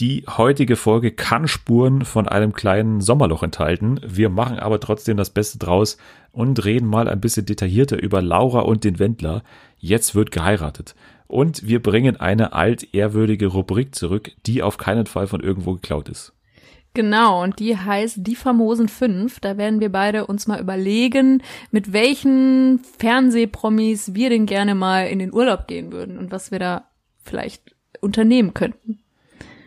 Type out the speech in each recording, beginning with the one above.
Die heutige Folge kann Spuren von einem kleinen Sommerloch enthalten. Wir machen aber trotzdem das Beste draus und reden mal ein bisschen detaillierter über Laura und den Wendler. Jetzt wird geheiratet. Und wir bringen eine altehrwürdige Rubrik zurück, die auf keinen Fall von irgendwo geklaut ist. Genau, und die heißt Die famosen fünf. Da werden wir beide uns mal überlegen, mit welchen Fernsehpromis wir denn gerne mal in den Urlaub gehen würden und was wir da vielleicht unternehmen könnten.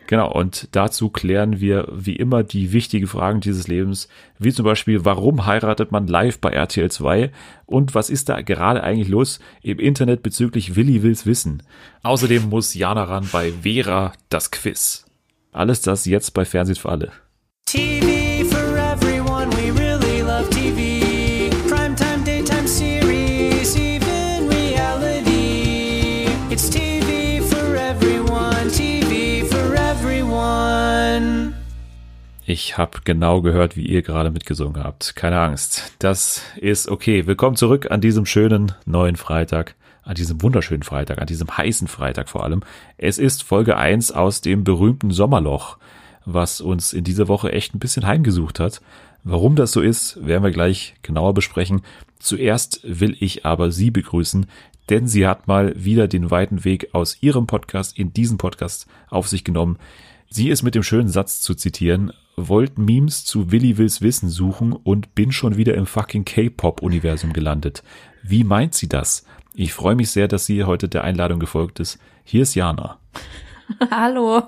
Genau, und dazu klären wir wie immer die wichtigen Fragen dieses Lebens, wie zum Beispiel, warum heiratet man live bei RTL 2 und was ist da gerade eigentlich los im Internet bezüglich Willi Wills Wissen. Außerdem muss Jana ran bei Vera das Quiz. Alles das jetzt bei Fernsehen für alle. TV Ich habe genau gehört, wie ihr gerade mitgesungen habt. Keine Angst. Das ist okay. Willkommen zurück an diesem schönen neuen Freitag an diesem wunderschönen Freitag, an diesem heißen Freitag vor allem. Es ist Folge 1 aus dem berühmten Sommerloch, was uns in dieser Woche echt ein bisschen heimgesucht hat. Warum das so ist, werden wir gleich genauer besprechen. Zuerst will ich aber Sie begrüßen, denn sie hat mal wieder den weiten Weg aus ihrem Podcast in diesen Podcast auf sich genommen. Sie ist mit dem schönen Satz zu zitieren, wollt Memes zu Willi Wills Wissen suchen und bin schon wieder im fucking K-Pop-Universum gelandet. Wie meint sie das? Ich freue mich sehr, dass sie heute der Einladung gefolgt ist. Hier ist Jana. Hallo.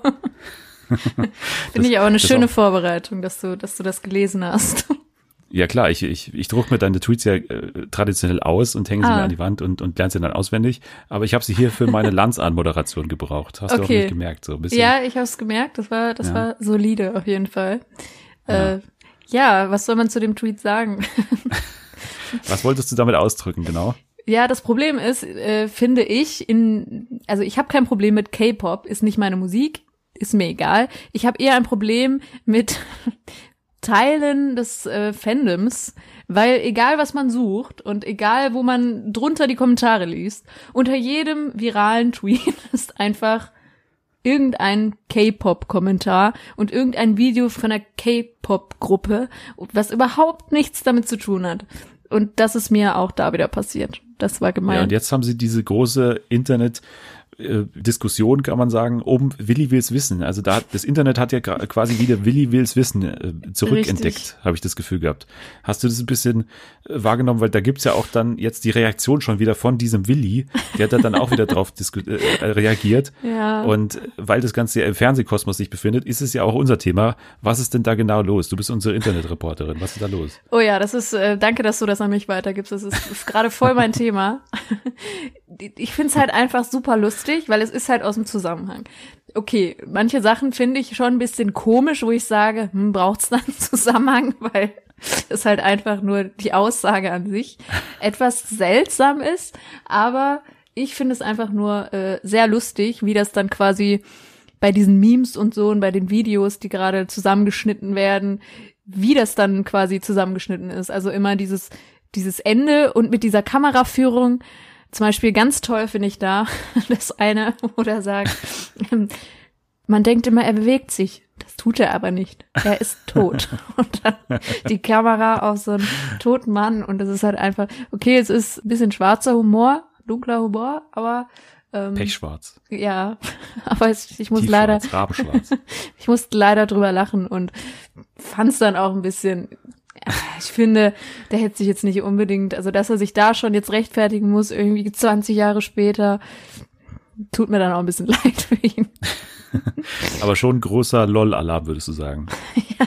Finde ich auch eine schöne auch, Vorbereitung, dass du, dass du das gelesen hast. Ja klar, ich, ich, ich druck mir deine Tweets ja äh, traditionell aus und hänge sie ah. mir an die Wand und, und lerne sie dann auswendig. Aber ich habe sie hier für meine Lanz-Anmoderation gebraucht. Hast okay. du auch nicht gemerkt, so ein bisschen. Ja, ich habe es gemerkt. Das war, das ja. war solide auf jeden Fall. Ja. Äh, ja, was soll man zu dem Tweet sagen? was wolltest du damit ausdrücken, genau? Ja, das Problem ist, äh, finde ich, in, also ich habe kein Problem mit K-Pop, ist nicht meine Musik, ist mir egal. Ich habe eher ein Problem mit Teilen des äh, Fandoms, weil egal was man sucht und egal wo man drunter die Kommentare liest, unter jedem viralen Tweet ist einfach irgendein K-Pop-Kommentar und irgendein Video von einer K-Pop-Gruppe, was überhaupt nichts damit zu tun hat. Und das ist mir auch da wieder passiert. Das war gemein. Ja, und jetzt haben sie diese große Internet- äh, Diskussion, kann man sagen, um Willi wills Wissen. Also da das Internet hat ja quasi wieder Willi wills Wissen äh, zurückentdeckt, habe ich das Gefühl gehabt. Hast du das ein bisschen äh, wahrgenommen, weil da gibt's ja auch dann jetzt die Reaktion schon wieder von diesem Willi, der hat da dann auch wieder drauf äh, reagiert. Ja. Und weil das Ganze ja im Fernsehkosmos sich befindet, ist es ja auch unser Thema. Was ist denn da genau los? Du bist unsere Internetreporterin. Was ist da los? Oh ja, das ist, äh, danke, dass du das an mich weitergibst. Das ist, ist gerade voll mein Thema. Ich find's halt einfach super lustig weil es ist halt aus dem Zusammenhang. Okay, manche Sachen finde ich schon ein bisschen komisch, wo ich sage, hm, braucht's dann einen Zusammenhang, weil es halt einfach nur die Aussage an sich etwas seltsam ist, aber ich finde es einfach nur äh, sehr lustig, wie das dann quasi bei diesen Memes und so und bei den Videos, die gerade zusammengeschnitten werden, wie das dann quasi zusammengeschnitten ist. Also immer dieses, dieses Ende und mit dieser Kameraführung zum Beispiel ganz toll finde ich da das eine, wo er sagt, ähm, man denkt immer, er bewegt sich. Das tut er aber nicht. Er ist tot. Und dann die Kamera auf so einen toten Mann und es ist halt einfach, okay, es ist ein bisschen schwarzer Humor, dunkler Humor, aber ähm, Pechschwarz. Ja, aber es, ich muss leider, ich muss leider drüber lachen und fand es dann auch ein bisschen ich finde, der hätte sich jetzt nicht unbedingt, also dass er sich da schon jetzt rechtfertigen muss, irgendwie 20 Jahre später, tut mir dann auch ein bisschen leid für ihn. Aber schon großer LOL-Alarm, würdest du sagen. ja.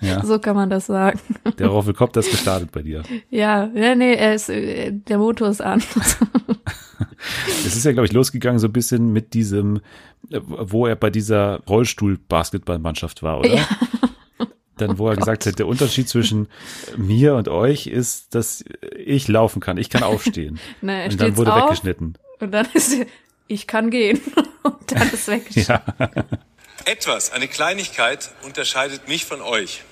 Ja. So kann man das sagen. Der Roffelkopter ist gestartet bei dir. Ja, ja, nee, er ist, äh, der Motor ist an. es ist ja, glaube ich, losgegangen so ein bisschen mit diesem, äh, wo er bei dieser Rollstuhl-Basketballmannschaft war, oder? Ja dann, wo er oh gesagt hat, der Unterschied zwischen mir und euch ist, dass ich laufen kann. Ich kann aufstehen. naja, und dann wurde auf, weggeschnitten. Und dann ist, ich kann gehen. und dann ist weggeschnitten. ja. Etwas, eine Kleinigkeit unterscheidet mich von euch.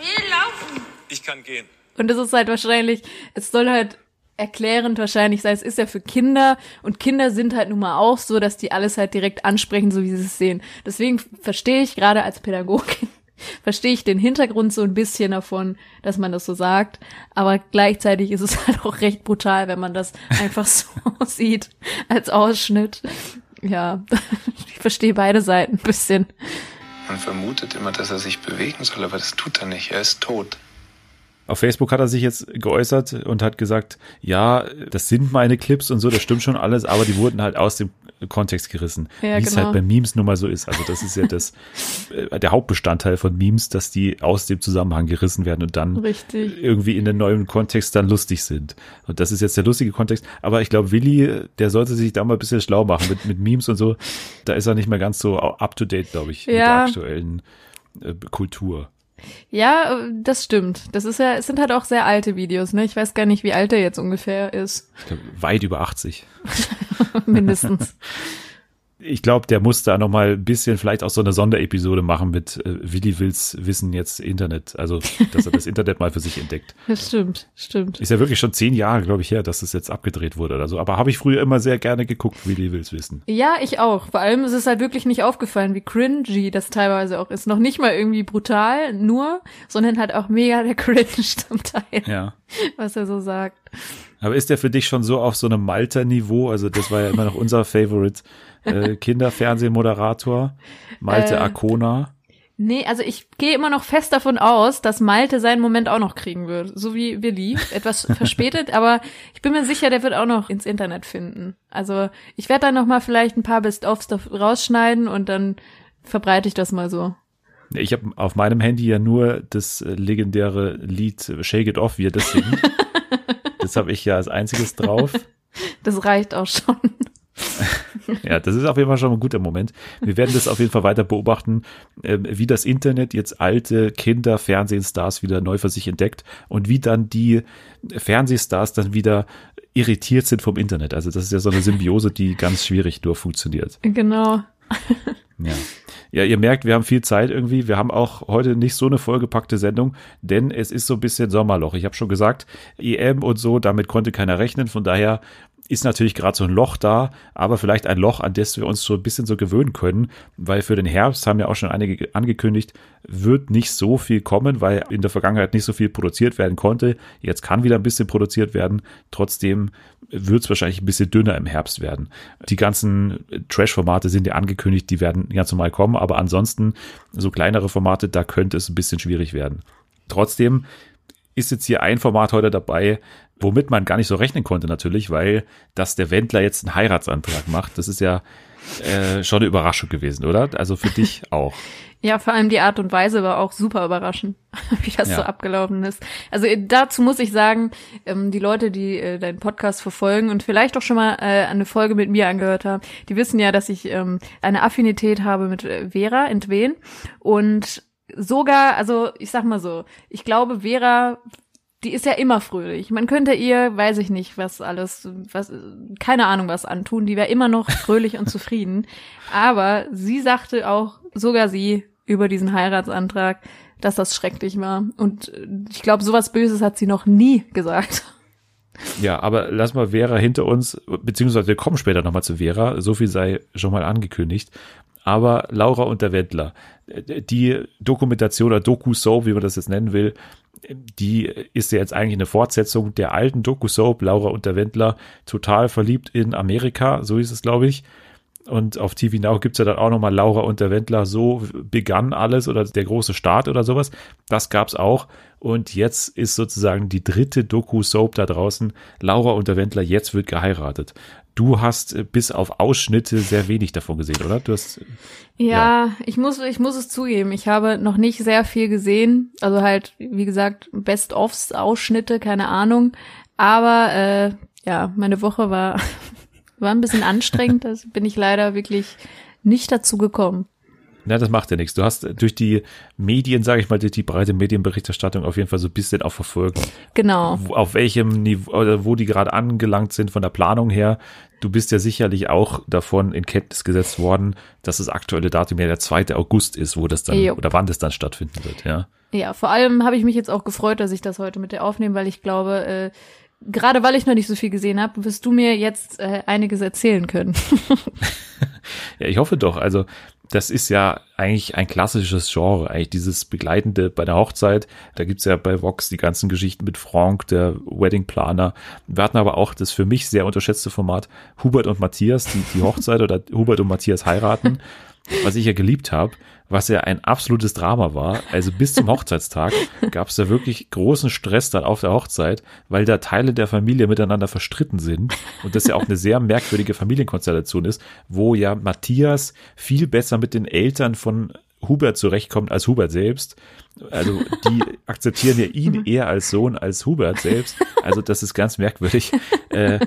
Ich will laufen. Ich kann gehen. Und das ist halt wahrscheinlich, es soll halt erklärend wahrscheinlich sei, es ist ja für Kinder und Kinder sind halt nun mal auch so, dass die alles halt direkt ansprechen, so wie sie es sehen. Deswegen verstehe ich gerade als Pädagogin, verstehe ich den Hintergrund so ein bisschen davon, dass man das so sagt, aber gleichzeitig ist es halt auch recht brutal, wenn man das einfach so sieht als Ausschnitt. Ja, ich verstehe beide Seiten ein bisschen. Man vermutet immer, dass er sich bewegen soll, aber das tut er nicht. Er ist tot. Auf Facebook hat er sich jetzt geäußert und hat gesagt, ja, das sind meine Clips und so, das stimmt schon alles, aber die wurden halt aus dem Kontext gerissen. Ja, wie es genau. halt bei Memes nun mal so ist. Also das ist ja das, äh, der Hauptbestandteil von Memes, dass die aus dem Zusammenhang gerissen werden und dann Richtig. irgendwie in den neuen Kontext dann lustig sind. Und das ist jetzt der lustige Kontext. Aber ich glaube, Willi, der sollte sich da mal ein bisschen schlau machen mit, mit Memes und so. Da ist er nicht mehr ganz so up to date, glaube ich, mit der Ja. aktuellen äh, Kultur. Ja, äh, das stimmt. Das ist ja, es sind halt auch sehr alte Videos, ne? Ich weiß gar nicht, wie alt er jetzt ungefähr ist. Glaub, weit über 80. Mindestens. Ich glaube, der muss da noch mal ein bisschen vielleicht auch so eine Sonderepisode machen mit äh, Willi Wills Wissen jetzt Internet. Also, dass er das Internet mal für sich entdeckt. Das stimmt, stimmt. Ist ja wirklich schon zehn Jahre, glaube ich, her, dass es jetzt abgedreht wurde oder so. Aber habe ich früher immer sehr gerne geguckt, Willi Wills Wissen. Ja, ich auch. Vor allem ist es halt wirklich nicht aufgefallen, wie cringy das teilweise auch ist. Noch nicht mal irgendwie brutal, nur, sondern halt auch mega der Cringe zum Teil, Ja. was er so sagt. Aber ist der für dich schon so auf so einem Malta-Niveau? Also das war ja immer noch unser Favorite äh, Kinderfernsehmoderator, Malte Äh. Arcona. Nee, also ich gehe immer noch fest davon aus, dass Malte seinen Moment auch noch kriegen wird. So wie Willi. Etwas verspätet, aber ich bin mir sicher, der wird auch noch ins Internet finden. Also ich werde dann noch mal vielleicht ein paar Best-ofs da rausschneiden und dann verbreite ich das mal so. Ich habe auf meinem Handy ja nur das äh, legendäre Lied Shake It Off, wie er das singt. das habe ich ja als einziges drauf. Das reicht auch schon. Ja, das ist auf jeden Fall schon ein guter Moment. Wir werden das auf jeden Fall weiter beobachten, ähm, wie das Internet jetzt alte Kinder, Fernsehstars wieder neu für sich entdeckt und wie dann die Fernsehstars dann wieder irritiert sind vom Internet. Also das ist ja so eine Symbiose, die ganz schwierig nur funktioniert. Genau. Ja. Ja, ihr merkt, wir haben viel Zeit irgendwie. Wir haben auch heute nicht so eine vollgepackte Sendung, denn es ist so ein bisschen Sommerloch. Ich habe schon gesagt, EM und so, damit konnte keiner rechnen. Von daher ist natürlich gerade so ein Loch da, aber vielleicht ein Loch, an das wir uns so ein bisschen so gewöhnen können, weil für den Herbst haben ja auch schon einige angekündigt, wird nicht so viel kommen, weil in der Vergangenheit nicht so viel produziert werden konnte. Jetzt kann wieder ein bisschen produziert werden. Trotzdem wird es wahrscheinlich ein bisschen dünner im Herbst werden. Die ganzen Trash-Formate sind ja angekündigt, die werden ganz normal kommen, aber ansonsten so kleinere Formate, da könnte es ein bisschen schwierig werden. Trotzdem ist jetzt hier ein Format heute dabei, womit man gar nicht so rechnen konnte natürlich, weil dass der Wendler jetzt einen Heiratsantrag macht, das ist ja äh, schon eine Überraschung gewesen, oder? Also für dich auch. Ja, vor allem die Art und Weise war auch super überraschend, wie das Ja. so abgelaufen ist. Also äh, dazu muss ich sagen, ähm, die Leute, die äh, deinen Podcast verfolgen und vielleicht auch schon mal äh, eine Folge mit mir angehört haben, die wissen ja, dass ich ähm, eine Affinität habe mit äh, Vera Entwen und sogar, also ich sag mal so, ich glaube, Vera die ist ja immer fröhlich. Man könnte ihr, weiß ich nicht, was alles, was, keine Ahnung was antun. Die wäre immer noch fröhlich und zufrieden. Aber sie sagte auch, sogar sie, über diesen Heiratsantrag, dass das schrecklich war. Und äh, ich glaube, sowas Böses hat sie noch nie gesagt. Ja, aber lass mal Vera hinter uns, beziehungsweise wir kommen später nochmal zu Vera, so viel sei schon mal angekündigt. Aber Laura und der Wendler, die Dokumentation oder Doku-Soap, wie man das jetzt nennen will, die ist ja jetzt eigentlich eine Fortsetzung der alten Doku-Soap, Laura und der Wendler, total verliebt in Amerika, so ist es, glaube ich. Und auf TV Now gibt's ja dann auch nochmal Laura und der Wendler, so begann alles oder der große Start oder sowas. Das gab's auch. Und jetzt ist sozusagen die dritte Doku-Soap da draußen. Laura und der Wendler, jetzt wird geheiratet. Du hast äh, bis auf Ausschnitte sehr wenig davon gesehen, oder? Du hast, Ja, ich muss, ich muss es zugeben. Ich habe noch nicht sehr viel gesehen. Also halt, wie gesagt, Best-ofs, Ausschnitte, keine Ahnung. Aber äh, ja, meine Woche war, war ein bisschen anstrengend. Da bin ich leider wirklich nicht dazu gekommen. Na, das macht ja nichts. Du hast durch die Medien, sage ich mal, durch die breite Medienberichterstattung auf jeden Fall so ein bisschen auch verfolgt, Genau. auf welchem Niveau, oder wo die gerade angelangt sind von der Planung her. Du bist ja sicherlich auch davon in Kenntnis gesetzt worden, dass das aktuelle Datum ja der 2. August ist, wo das dann, Jo. oder wann das dann stattfinden wird, ja. Ja, vor allem habe ich mich jetzt auch gefreut, dass ich das heute mit dir aufnehme, weil ich glaube, äh, gerade weil ich noch nicht so viel gesehen habe, wirst du mir jetzt äh, einiges erzählen können. ja, ich hoffe doch. Also das ist ja eigentlich ein klassisches Genre, eigentlich dieses Begleitende bei der Hochzeit. Da gibt's ja bei Vox die ganzen Geschichten mit Franck, der Wedding-Planer. Wir hatten aber auch das für mich sehr unterschätzte Format Hubert und Matthias, die, die Hochzeit oder Hubert und Matthias heiraten, was ich ja geliebt habe was ja ein absolutes Drama war. Also bis zum Hochzeitstag gab es da wirklich großen Stress dann auf der Hochzeit, weil da Teile der Familie miteinander verstritten sind und das ja auch eine sehr merkwürdige Familienkonstellation ist, wo ja Matthias viel besser mit den Eltern von Hubert zurechtkommt als Hubert selbst. Also die akzeptieren ja ihn eher als Sohn als Hubert selbst. Also das ist ganz merkwürdig. Äh,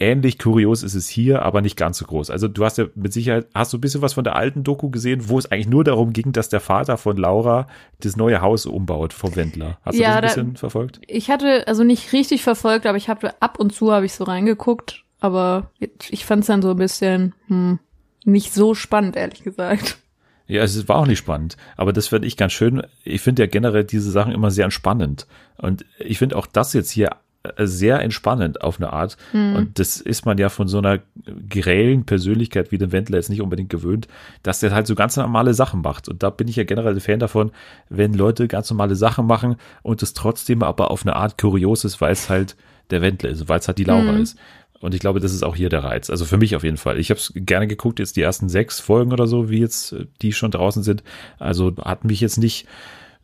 Ähnlich kurios ist es hier, aber nicht ganz so groß. Also du hast ja mit Sicherheit, hast du ein bisschen was von der alten Doku gesehen, wo es eigentlich nur darum ging, dass der Vater von Laura das neue Haus umbaut vom Wendler. Hast ja, du das ein bisschen da, verfolgt? Ich hatte also nicht richtig verfolgt, aber ich habe ab und zu habe ich so reingeguckt, aber ich fand es dann so ein bisschen hm, nicht so spannend, ehrlich gesagt. Ja, es war auch nicht spannend, aber das finde ich ganz schön. Ich finde ja generell diese Sachen immer sehr entspannend. Und ich finde auch das jetzt hier sehr entspannend auf eine Art. Mhm. Und das ist man ja von so einer grellen Persönlichkeit wie dem Wendler jetzt nicht unbedingt gewöhnt, dass der halt so ganz normale Sachen macht. Und da bin ich ja generell Fan davon, wenn Leute ganz normale Sachen machen und es trotzdem aber auf eine Art kurios ist, weil es halt der Wendler ist, weil es halt die Laura mhm. ist. Und ich glaube, das ist auch hier der Reiz. Also für mich auf jeden Fall. Ich habe es gerne geguckt, jetzt die ersten sechs Folgen oder so, wie jetzt äh, die schon draußen sind. Also hat mich jetzt nicht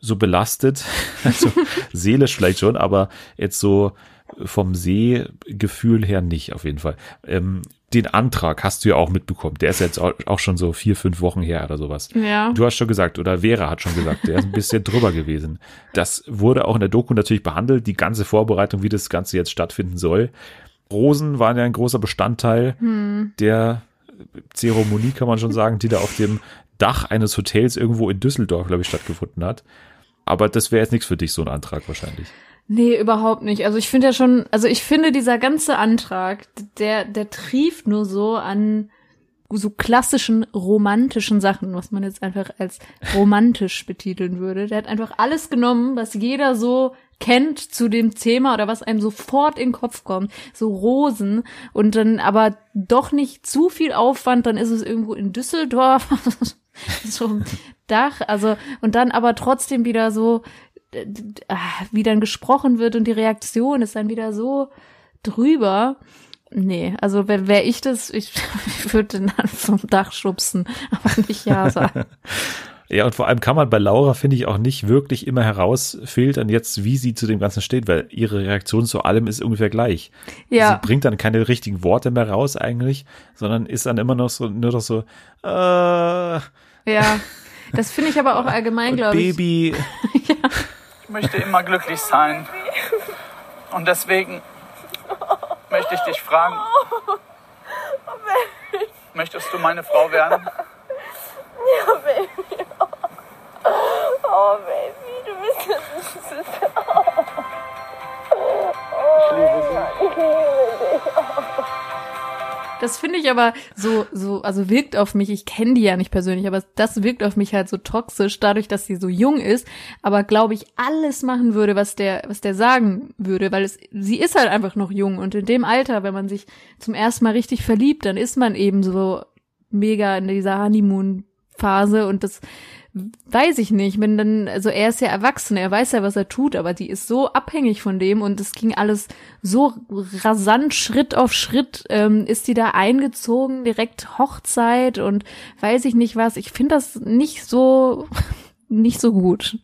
so belastet, also seelisch vielleicht schon, aber jetzt so vom Sehgefühl her nicht, auf jeden Fall. Ähm, den Antrag hast du ja auch mitbekommen. Der ist jetzt auch schon so vier, fünf Wochen her oder sowas. Ja. Du hast schon gesagt, oder Vera hat schon gesagt, der ist ein bisschen drüber gewesen. Das wurde auch in der Doku natürlich behandelt, die ganze Vorbereitung, wie das Ganze jetzt stattfinden soll. Rosen waren ja ein großer Bestandteil hm. der Zeremonie, kann man schon sagen, die da auf dem Dach eines Hotels irgendwo in Düsseldorf, glaube ich, stattgefunden hat. Aber das wäre jetzt nichts für dich, so ein Antrag wahrscheinlich. Nee, überhaupt nicht. Also ich finde ja schon, also ich finde dieser ganze Antrag, der, der trieft nur so an so klassischen romantischen Sachen, was man jetzt einfach als romantisch betiteln würde. Der hat einfach alles genommen, was jeder so kennt zu dem Thema oder was einem sofort in den Kopf kommt. So Rosen und dann aber doch nicht zu viel Aufwand, dann ist es irgendwo in Düsseldorf. so Dach, also und dann aber trotzdem wieder so wie dann gesprochen wird und die Reaktion ist dann wieder so drüber. Nee, also wäre wär ich das, ich, ich würde den dann vom Dach schubsen, aber nicht Ja sagen. Ja, und vor allem kann man bei Laura, finde ich, auch nicht wirklich immer herausfiltern jetzt, wie sie zu dem Ganzen steht, weil ihre Reaktion zu allem ist ungefähr gleich. Ja. Sie bringt dann keine richtigen Worte mehr raus eigentlich, sondern ist dann immer noch so, nur noch so, äh, Ja, das finde ich aber auch allgemein, glaube ich. Baby. ja. Ich möchte immer glücklich sein. Und deswegen möchte ich dich fragen. Möchtest du meine Frau werden? Ja, Baby. Oh, Baby, du bist das Süße. Ich liebe dich. Ich liebe dich. Das finde ich aber so, so, also wirkt auf mich, ich kenne die ja nicht persönlich, aber das wirkt auf mich halt so toxisch, dadurch, dass sie so jung ist, aber glaube ich, alles machen würde, was der, was der sagen würde, weil es, sie ist halt einfach noch jung und in dem Alter, wenn man sich zum ersten Mal richtig verliebt, dann ist man eben so mega in dieser Honeymoon-Phase und das weiß ich nicht, wenn dann, also er ist ja erwachsen, er weiß ja, was er tut, aber die ist so abhängig von dem und es ging alles so rasant, Schritt auf Schritt, ähm, ist die da eingezogen, direkt Hochzeit und weiß ich nicht was. Ich finde das nicht so, nicht so gut.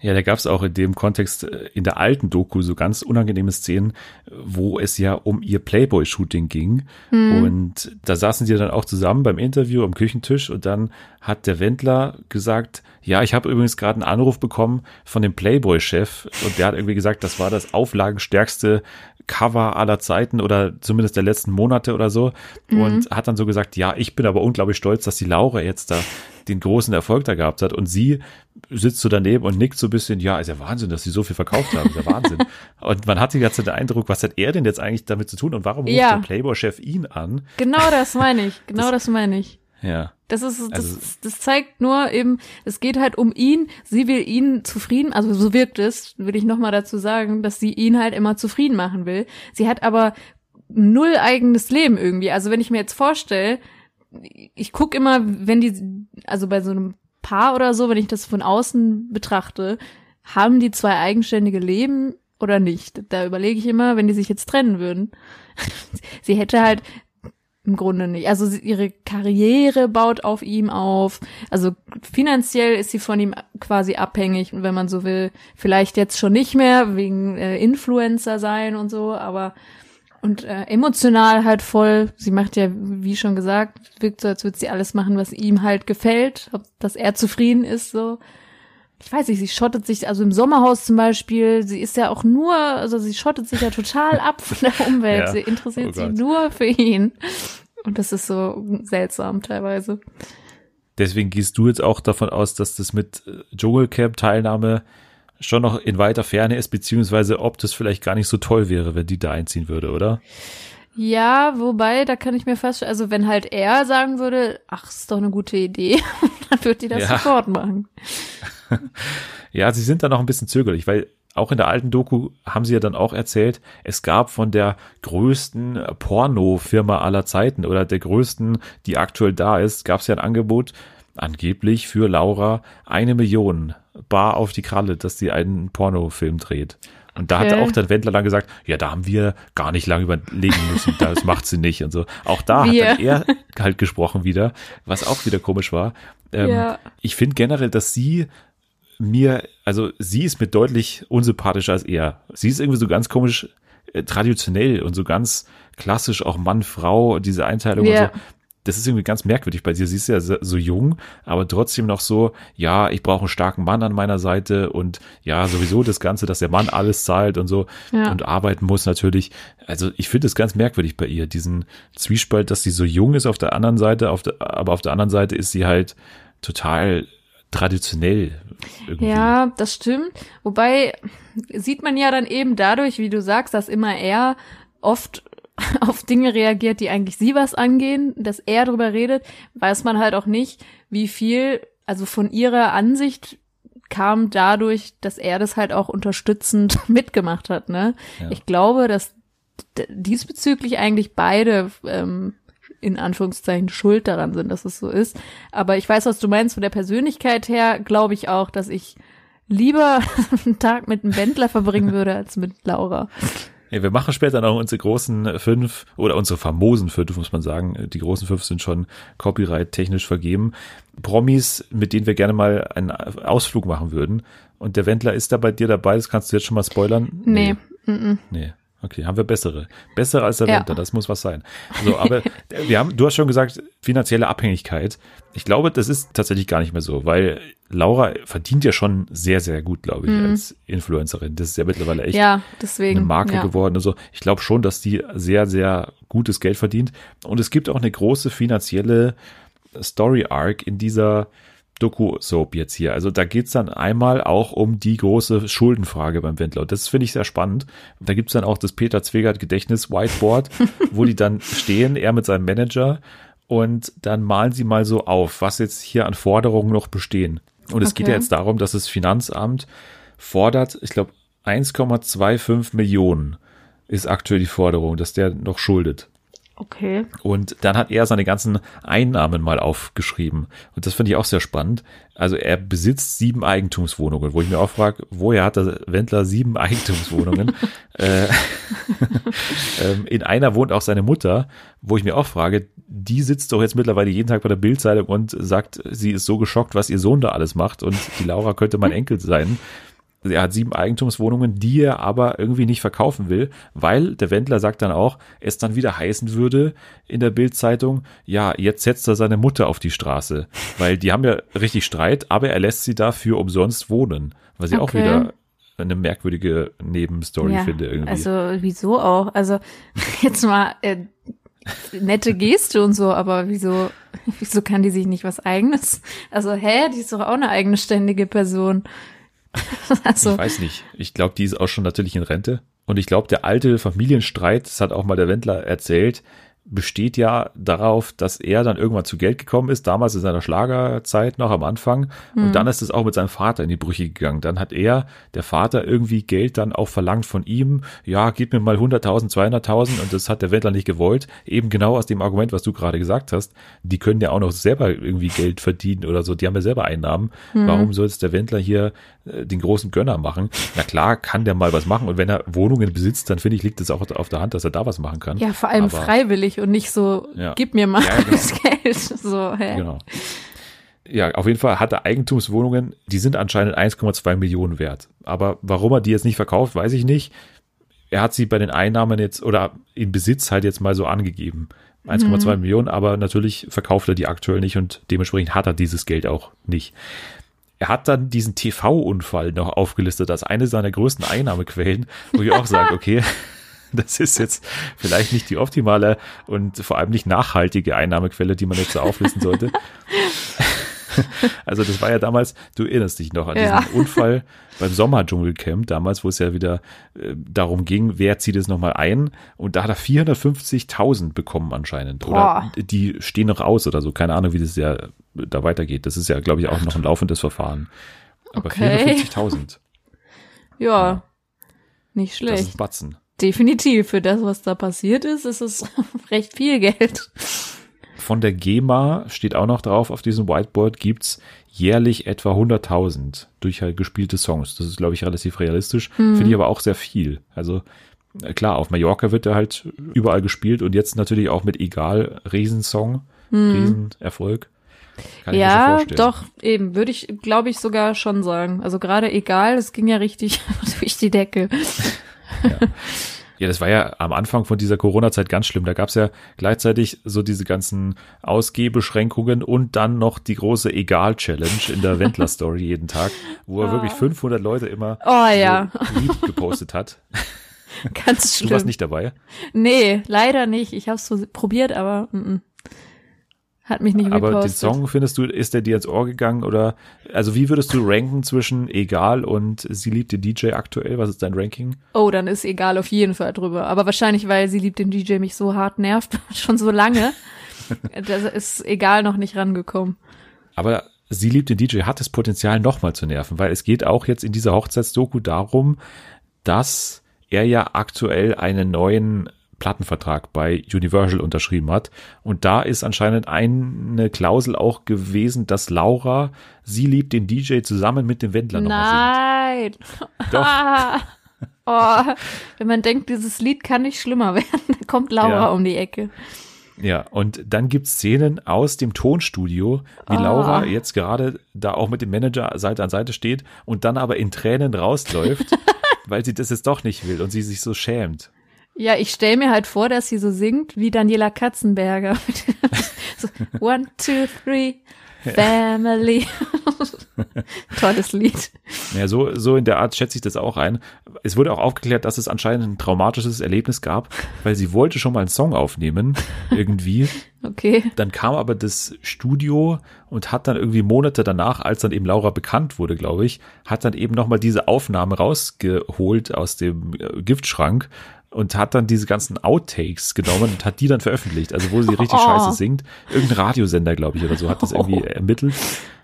Ja, da gab es auch in dem Kontext äh, in der alten Doku so ganz unangenehme Szenen, wo es ja um ihr Playboy-Shooting ging. Mhm. Und da saßen sie dann auch zusammen beim Interview am Küchentisch und dann hat der Wendler gesagt, ja, ich habe übrigens gerade einen Anruf bekommen von dem Playboy-Chef und der hat irgendwie gesagt, das war das auflagenstärkste Cover aller Zeiten oder zumindest der letzten Monate oder so mhm. und hat dann so gesagt, ja, ich bin aber unglaublich stolz, dass die Laura jetzt da den großen Erfolg da gehabt hat und sie sitzt so daneben und nickt so ein bisschen, ja, ist ja Wahnsinn, dass sie so viel verkauft haben, ist ja Wahnsinn. und man hat die ganze Zeit den Eindruck, was hat er denn jetzt eigentlich damit zu tun und warum ruft ja. der Playboy-Chef ihn an? Genau das meine ich, genau das, das meine ich. Ja, Das ist, das, Also- das zeigt nur eben, es geht halt um ihn. Sie will ihn zufrieden, also so wirkt es, will ich nochmal dazu sagen, dass sie ihn halt immer zufrieden machen will. Sie hat aber null eigenes Leben irgendwie. Also wenn ich mir jetzt vorstelle, ich guck immer, wenn die, also bei so einem Paar oder so, wenn ich das von außen betrachte, haben die zwei eigenständige Leben oder nicht? Da überlege ich immer, wenn die sich jetzt trennen würden. Sie hätte halt im Grunde nicht. Also sie, ihre Karriere baut auf ihm auf. Also finanziell ist sie von ihm quasi abhängig, wenn man so will. Vielleicht jetzt schon nicht mehr wegen äh, Influencer sein und so, aber und äh, emotional halt voll. Sie macht ja, wie schon gesagt, wirkt so, als würde sie alles machen, was ihm halt gefällt, ob, dass er zufrieden ist, so. Ich weiß nicht, sie schottet sich, also im Sommerhaus zum Beispiel, sie ist ja auch nur, also sie schottet sich ja total ab von der Umwelt. Ja. Sie interessiert Oh sich nur für ihn. Und das ist so seltsam teilweise. Deswegen gehst du jetzt auch davon aus, dass das mit äh, Dschungelcamp-Teilnahme schon noch in weiter Ferne ist, beziehungsweise ob das vielleicht gar nicht so toll wäre, wenn die da einziehen würde, oder? Ja, wobei, da kann ich mir fast, also wenn halt er sagen würde, ach, ist doch eine gute Idee, dann würde die das Ja. sofort machen. Ja, sie sind da noch ein bisschen zögerlich, weil auch in der alten Doku haben sie ja dann auch erzählt, es gab von der größten Porno-Firma aller Zeiten oder der größten, die aktuell da ist, gab es ja ein Angebot, angeblich für Laura eine Million bar auf die Kralle, dass sie einen Pornofilm dreht. Und da hat auch der Wendler dann gesagt, ja, da haben wir gar nicht lange überlegen müssen, das macht sie nicht und so. Auch da Wir. hat dann er halt gesprochen wieder, was auch wieder komisch war. Ähm, Ja. Ich finde generell, dass sie mir, also sie ist mir deutlich unsympathischer als er. Sie ist irgendwie so ganz komisch äh, traditionell und so ganz klassisch auch Mann, Frau, diese Einteilung Ja. und so. Das ist irgendwie ganz merkwürdig bei dir. Sie ist ja so jung, aber trotzdem noch so, ja, ich brauche einen starken Mann an meiner Seite und ja, sowieso das Ganze, dass der Mann alles zahlt und so Ja. und arbeiten muss natürlich. Also ich finde es ganz merkwürdig bei ihr, diesen Zwiespalt, dass sie so jung ist auf der anderen Seite, auf der, aber auf der anderen Seite ist sie halt total traditionell irgendwie. Ja, das stimmt. Wobei sieht man ja dann eben dadurch, wie du sagst, dass immer er oft auf Dinge reagiert, die eigentlich sie was angehen, dass er drüber redet, weiß man halt auch nicht, wie viel, also von ihrer Ansicht kam dadurch, dass er das halt auch unterstützend mitgemacht hat, ne? Ja. Ich glaube, dass diesbezüglich eigentlich beide ähm, in Anführungszeichen schuld daran sind, dass es so ist. Aber ich weiß, was du meinst. Von der Persönlichkeit her glaube ich auch, dass ich lieber einen Tag mit einem Wendler verbringen würde als mit Laura. Ja, wir machen später noch unsere großen fünf oder unsere famosen fünf, muss man sagen. Die großen fünf sind schon copyright-technisch vergeben. Promis, mit denen wir gerne mal einen Ausflug machen würden. Und der Wendler ist da bei dir dabei, das kannst du jetzt schon mal spoilern. Nee. Mm Nee. Okay, haben wir bessere. Bessere als der Ja. Wendler, das muss was sein. So, aber wir haben, du hast schon gesagt, finanzielle Abhängigkeit. Ich glaube, das ist tatsächlich gar nicht mehr so, weil Laura verdient ja schon sehr, sehr gut, glaube ich, als Influencerin. Das ist ja mittlerweile echt Mhm. Ja, deswegen. eine Marke ja. geworden. Also ich glaube schon, dass die sehr, sehr gutes Geld verdient. Und es gibt auch eine große finanzielle Story Arc in dieser Doku-Soap jetzt hier. Also da geht's dann einmal auch um die große Schuldenfrage beim Wendler. Und das finde ich sehr spannend. Da gibt's dann auch das Peter Zwegert Gedächtnis Whiteboard, wo die dann stehen, er mit seinem Manager und dann malen sie mal so auf, was jetzt hier an Forderungen noch bestehen. Und es geht Okay. ja jetzt darum, dass das Finanzamt fordert, ich glaube, 1,25 Millionen ist aktuell die Forderung, dass der noch schuldet. Okay. Und dann hat er seine ganzen Einnahmen mal aufgeschrieben. Und das finde ich auch sehr spannend. Also er besitzt sieben Eigentumswohnungen, wo ich mir auch frage, woher hat der Wendler sieben Eigentumswohnungen? äh, ähm, in einer wohnt auch seine Mutter, wo ich mir auch frage, die sitzt doch jetzt mittlerweile jeden Tag bei der Bildzeitung und sagt, sie ist so geschockt, was ihr Sohn da alles macht und die Laura könnte mein Enkel sein. Er hat sieben Eigentumswohnungen, die er aber irgendwie nicht verkaufen will, weil der Wendler sagt dann auch, es dann wieder heißen würde in der Bildzeitung, ja, jetzt setzt er seine Mutter auf die Straße, weil die haben ja richtig Streit, aber er lässt sie dafür umsonst wohnen, was ich auch Okay. wieder eine merkwürdige Nebenstory ja, finde irgendwie. Also wieso auch? Also jetzt mal äh, nette Geste und so, aber wieso, wieso kann die sich nicht was eigenes? Also hä, die ist doch auch eine eigene ständige Person. also Ich weiß nicht. Ich glaube, die ist auch schon natürlich in Rente. Und ich glaube, der alte Familienstreit, das hat auch mal der Wendler erzählt, besteht ja darauf, dass er dann irgendwann zu Geld gekommen ist, damals in seiner Schlagerzeit noch am Anfang. Und dann ist es auch mit seinem Vater in die Brüche gegangen. Dann hat er, der Vater, irgendwie Geld dann auch verlangt von ihm. Ja, gib mir mal 100.000, 200.000 und das hat der Wendler nicht gewollt. Eben genau aus dem Argument, was du gerade gesagt hast. Die können ja auch noch selber irgendwie Geld verdienen oder so. Die haben ja selber Einnahmen. Warum soll es der Wendler hier den großen Gönner machen? Na klar, kann der mal was machen. Und wenn er Wohnungen besitzt, dann finde ich, liegt es auch auf der Hand, dass er da was machen kann. Ja, vor allem Aber- freiwillig und nicht so, Ja. gib mir mal Ja, genau. das Geld. So, hä? Genau. Ja, auf jeden Fall hat er Eigentumswohnungen, die sind anscheinend 1,2 Millionen wert. Aber warum er die jetzt nicht verkauft, weiß ich nicht. Er hat sie bei den Einnahmen jetzt oder in Besitz halt jetzt mal so angegeben. 1,2 Millionen, aber natürlich verkauft er die aktuell nicht und dementsprechend hat er dieses Geld auch nicht. Er hat dann diesen TV-Unfall noch aufgelistet als eine seiner größten Einnahmequellen, wo ich auch sage, okay, das ist jetzt vielleicht nicht die optimale und vor allem nicht nachhaltige Einnahmequelle, die man jetzt so auflisten sollte. Also das war ja damals, du erinnerst dich noch an diesen Ja. Unfall beim Sommerdschungelcamp damals, wo es ja wieder äh, darum ging, wer zieht es nochmal ein und da hat er 450.000 bekommen anscheinend oder Boah. die stehen noch aus oder so, keine Ahnung, wie das ja da weitergeht. Das ist ja, glaube ich, auch noch ein laufendes Verfahren. Aber Okay. 450.000, Ja, nicht das schlecht. ist Batzen. Definitiv. Für das, was da passiert ist, ist es recht viel Geld. Von der GEMA steht auch noch drauf, auf diesem Whiteboard gibt's jährlich etwa 100.000 durch halt gespielte Songs. Das ist, glaube ich, relativ realistisch. Finde ich aber auch sehr viel. Also äh, klar, auf Mallorca wird er halt überall gespielt und jetzt natürlich auch mit Egal, Riesensong, Riesenerfolg. Kann ich mir ja, vorstellen. doch, eben, würde ich, glaube ich, sogar schon sagen. Also gerade egal, es ging ja richtig durch die Decke. Ja, das war ja am Anfang von dieser Corona-Zeit ganz schlimm. Da gab's ja gleichzeitig so diese ganzen Ausgehbeschränkungen und dann noch die große Egal-Challenge in der Wendler-Story jeden Tag, wo er wirklich 500 Leute immer Oh ja, so Lied gepostet hat. ganz Du warst schlimm. nicht dabei. Nee, leider nicht. Ich habe es so probiert, aber mm, mm. Hat mich nicht Aber den. Song, findest du, ist der dir ins Ohr gegangen oder, also wie würdest du ranken zwischen Egal und Sie liebt den DJ aktuell? Was ist dein Ranking? Oh, dann ist egal auf jeden Fall drüber. Aber wahrscheinlich, weil sie liebt den DJ mich so hart nervt, schon so lange. da ist egal noch nicht rangekommen. Aber Sie liebt den DJ hat das Potenzial nochmal zu nerven, weil es geht auch jetzt in dieser Hochzeitsdoku darum, dass er ja aktuell einen neuen Plattenvertrag bei Universal unterschrieben hat. Und da ist anscheinend eine Klausel auch gewesen, dass Laura Sie liebt den DJ zusammen mit dem Wendler nochmal singt. Nein. Doch. Ah. Oh, wenn man denkt, dieses Lied kann nicht schlimmer werden, dann kommt Laura Ja. um die Ecke. Ja, und dann gibt's Szenen aus dem Tonstudio, wie Ah. Laura jetzt gerade da auch mit dem Manager Seite an Seite steht und dann aber in Tränen rausläuft, weil sie das jetzt doch nicht will und sie sich so schämt. Ja, ich stell mir halt vor, dass sie so singt wie Daniela Katzenberger. so, one, two, three, family. Tolles Lied. Ja, so, so in der Art schätze ich das auch ein. Es wurde auch aufgeklärt, dass es anscheinend ein traumatisches Erlebnis gab, weil sie wollte schon mal einen Song aufnehmen, irgendwie. Okay. Dann kam aber das Studio und hat dann irgendwie Monate danach, als dann eben Laura bekannt wurde, glaube ich, hat dann eben nochmal diese Aufnahme rausgeholt aus dem äh, Giftschrank und hat dann diese ganzen Outtakes genommen und hat die dann veröffentlicht. Also wo sie richtig Oh. scheiße singt. Irgendein Radiosender, glaube ich, oder so, hat das irgendwie ermittelt.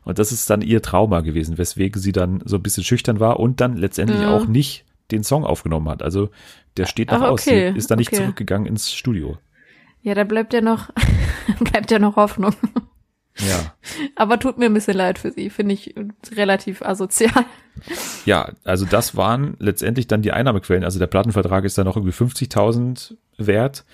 Und das ist dann ihr Trauma gewesen, weswegen sie dann so ein bisschen schüchtern war und dann letztendlich auch nicht den Song aufgenommen hat. Also der steht noch Ach, aus. okay, Sie ist dann nicht okay. zurückgegangen ins Studio. Ja, da bleibt ja noch, bleibt ja noch Hoffnung. Ja. Aber tut mir ein bisschen leid für sie, finde ich relativ asozial. Ja, also das waren letztendlich dann die Einnahmequellen. Also der Plattenvertrag ist dann noch irgendwie 50.000 wert.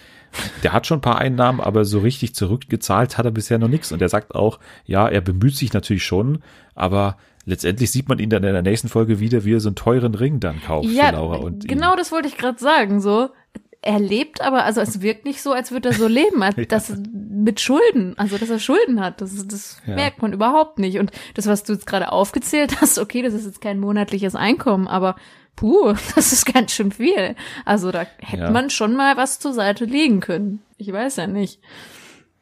Der hat schon ein paar Einnahmen, aber so richtig zurückgezahlt hat er bisher noch nichts. Und er sagt auch, ja, er bemüht sich natürlich schon, aber letztendlich sieht man ihn dann in der nächsten Folge wieder, wie er so einen teuren Ring dann kauft Ja, für Laura und ihn. genau das wollte ich gerade sagen, so. Er lebt aber, also es wirkt nicht so, als würde er so leben, als dass mit Schulden, also dass er Schulden hat. Das, das Ja. merkt man überhaupt nicht. Und das, was du jetzt gerade aufgezählt hast, okay, das ist jetzt kein monatliches Einkommen, aber puh, das ist ganz schön viel. Also da hätte Ja. man schon mal was zur Seite legen können. Ich weiß ja nicht.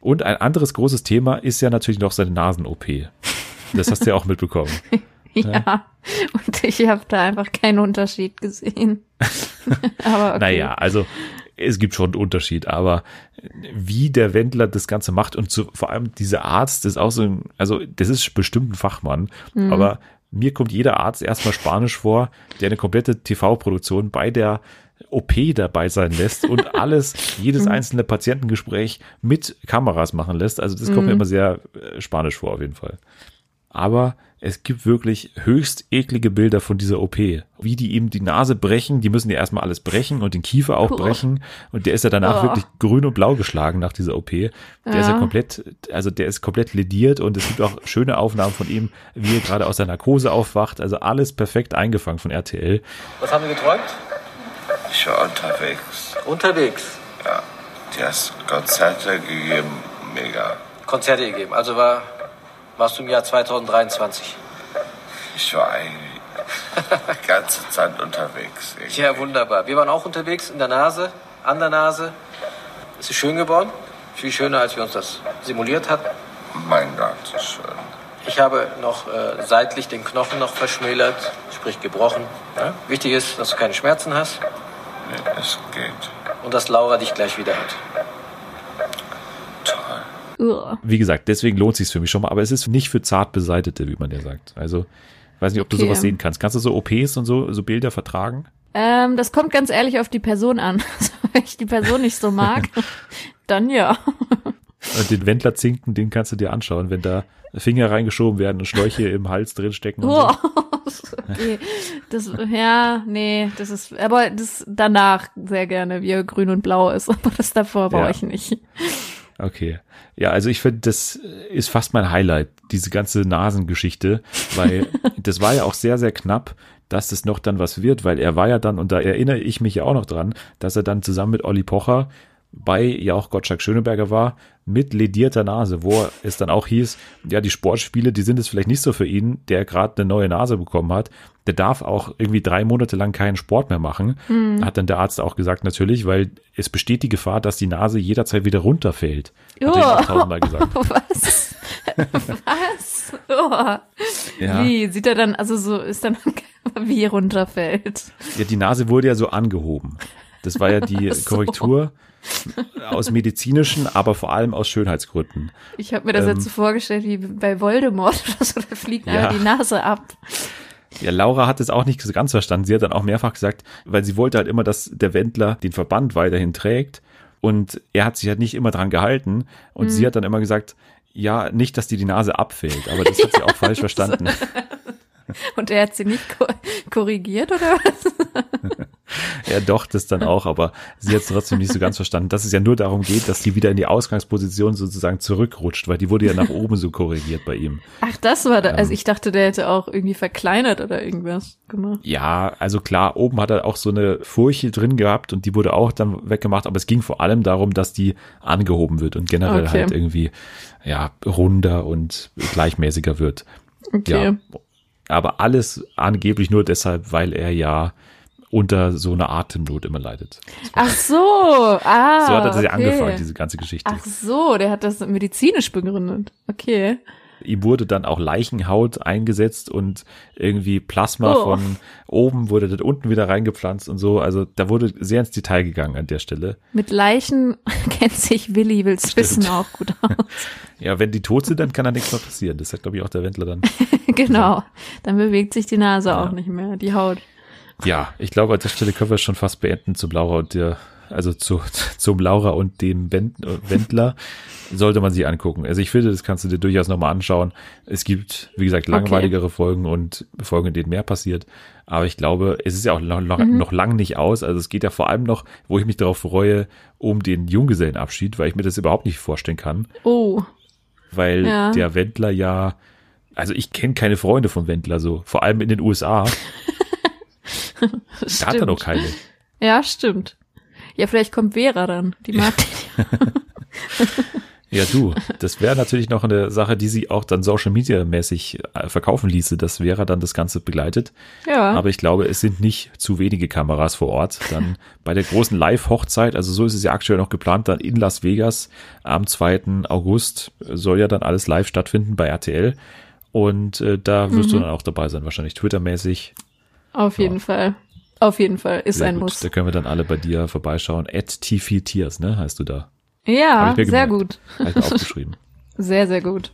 Und ein anderes großes Thema ist ja natürlich noch seine Nasen-OP. Das hast du ja auch mitbekommen. Ja. Und ich habe da einfach keinen Unterschied gesehen. aber okay. Naja, also es gibt schon einen Unterschied, aber wie der Wendler das Ganze macht und zu, vor allem dieser Arzt ist auch so ein, also das ist bestimmt ein Fachmann, Mhm. aber mir kommt jeder Arzt erstmal Spanisch vor, der eine komplette TV-Produktion bei der OP dabei sein lässt und alles, jedes einzelne Patientengespräch mit Kameras machen lässt. Also das kommt mir immer sehr äh, spanisch vor auf jeden Fall. Aber es gibt wirklich höchst eklige Bilder von dieser OP. Wie die ihm die Nase brechen, die müssen ja erstmal alles brechen und den Kiefer auch Boah. brechen. Und der ist ja danach Boah. wirklich grün und blau geschlagen nach dieser OP. Der ist ja Ja. komplett, also der ist komplett lediert und es gibt auch schöne Aufnahmen von ihm, wie er gerade aus der Narkose aufwacht. Also alles perfekt eingefangen von RTL. Was haben wir geträumt? Ich war unterwegs. Unterwegs. Ja. Die hast Konzerte gegeben. Mega. Konzerte gegeben. Also war, warst du im Jahr 2023. Ich war eigentlich die ganze Zeit unterwegs. irgendwie. Ja, wunderbar. Wir waren auch unterwegs in der Nase, an der Nase. Es ist schön geworden. Viel schöner, als wir uns das simuliert hatten. Mein Gott, so schön. Ich habe noch äh, seitlich den Knochen noch verschmälert, sprich gebrochen. Ja? Wichtig ist, dass du keine Schmerzen hast Nee, es geht. und dass Laura dich gleich wieder hat. Wie gesagt, deswegen lohnt sich für mich schon mal, aber es ist nicht für zart beseitete, wie man ja sagt. Also, weiß nicht, ob du Okay. sowas sehen kannst. Kannst du so OPs und so, so Bilder vertragen? Ähm, das kommt ganz ehrlich auf die Person an. Also, wenn ich die Person nicht so mag, dann ja. Und den Wendler zinken, den kannst du dir anschauen, wenn da Finger reingeschoben werden und Schläuche im Hals drin stecken. Und so. Okay. Das, ja, nee, das ist, aber das danach sehr gerne, wie er grün und blau ist, aber das davor brauche Ja. ich nicht. Okay. Ja, also ich finde, das ist fast mein Highlight, diese ganze Nasengeschichte, weil das war ja auch sehr, sehr knapp, dass das noch dann was wird, weil er war ja dann, und da erinnere ich mich ja auch noch dran, dass er dann zusammen mit Olli Pocher bei ja auch Gottschalk Schöneberger war, mit ledierter Nase, wo es dann auch hieß, ja, die Sportspiele, die sind es vielleicht nicht so für ihn, der gerade eine neue Nase bekommen hat. Der darf auch irgendwie drei Monate lang keinen Sport mehr machen. Hat dann der Arzt auch gesagt, natürlich, weil es besteht die Gefahr, dass die Nase jederzeit wieder runterfällt. Hat er ihm auch Uah. tausendmal gesagt. Was? Was? Uah. Ja. Wie? Sieht er dann, also so ist dann, wie er runterfällt. Ja, die Nase wurde ja so angehoben. Das war ja die so. Korrektur aus medizinischen, aber vor allem aus Schönheitsgründen. Ich habe mir das Ähm. jetzt so vorgestellt wie bei Voldemort oder so, da fliegt Ja. einfach die Nase ab. Ja, Laura hat es auch nicht so ganz verstanden. Sie hat dann auch mehrfach gesagt, weil sie wollte halt immer, dass der Wendler den Verband weiterhin trägt. Und er hat sich halt nicht immer dran gehalten. Und Mhm. sie hat dann immer gesagt, ja, nicht, dass dir die Nase abfällt. Aber das hat sie auch falsch verstanden. Und er hat sie nicht ko korrigiert oder was? Ja, doch, das dann auch, aber sie hat es trotzdem nicht so ganz verstanden, dass es ja nur darum geht, dass sie wieder in die Ausgangsposition sozusagen zurückrutscht, weil die wurde ja nach oben so korrigiert bei ihm. Ach, das war da. Ähm. Also ich dachte, der hätte auch irgendwie verkleinert oder irgendwas gemacht. Ja, also klar, oben hat er auch so eine Furche drin gehabt und die wurde auch dann weggemacht, aber es ging vor allem darum, dass die angehoben wird und generell Okay. halt irgendwie, ja, runder und gleichmäßiger wird. Okay. Ja. Aber alles angeblich nur deshalb, weil er ja unter so einer Atemnot immer leidet. Ach so, ah. So hat er okay. angefangen, diese ganze Geschichte. Ach so, der hat das medizinisch begründet. Okay. Ihm wurde dann auch Leichenhaut eingesetzt und irgendwie Plasma Oh. von oben wurde dann unten wieder reingepflanzt und so. Also da wurde sehr ins Detail gegangen an der Stelle. Mit Leichen kennt sich Willi will's wissen auch gut aus. Ja, wenn die tot sind, dann kann da nichts mehr passieren. Das sagt, glaube ich, auch der Wendler dann. genau. Dann bewegt sich die Nase Ja. auch nicht mehr, die Haut. Ja, ich glaube, an der Stelle können wir schon fast beenden zum Laura und der, also zu, zum Laura und dem Wend- Wendler. Sollte man sich angucken. Also ich finde, das kannst du dir durchaus nochmal anschauen. Es gibt, wie gesagt, langweiligere Folgen und Folgen, in denen mehr passiert. Aber ich glaube, es ist ja auch noch, noch, Mhm. noch lang nicht aus. Also es geht ja vor allem noch, wo ich mich darauf freue, um den Junggesellenabschied, weil ich mir das überhaupt nicht vorstellen kann. Oh. Weil Ja. der Wendler ja, also ich kenne keine Freunde von Wendler so, vor allem in den USA. Da hat er noch keine. Ja, stimmt. Ja, vielleicht kommt Vera dann. Die mag den. Ja, du, das wäre natürlich noch eine Sache, die sie auch dann Social Media mäßig äh, verkaufen ließe. Das wäre dann das Ganze begleitet. Ja. Aber ich glaube, es sind nicht zu wenige Kameras vor Ort. Dann bei der großen Live-Hochzeit, also so ist es ja aktuell noch geplant, dann in Las Vegas am 2. August soll ja dann alles live stattfinden bei RTL. Und äh, da wirst Mhm. du dann auch dabei sein, wahrscheinlich Twitter-mäßig. Auf jeden Fall. Auf jeden Fall, ist Sehr ein gut. Muss. Da können wir dann alle bei dir vorbeischauen. At T4Tiers, ne, heißt du da. Ja, sehr gut. Habe ich mir aufgeschrieben. Sehr, sehr gut.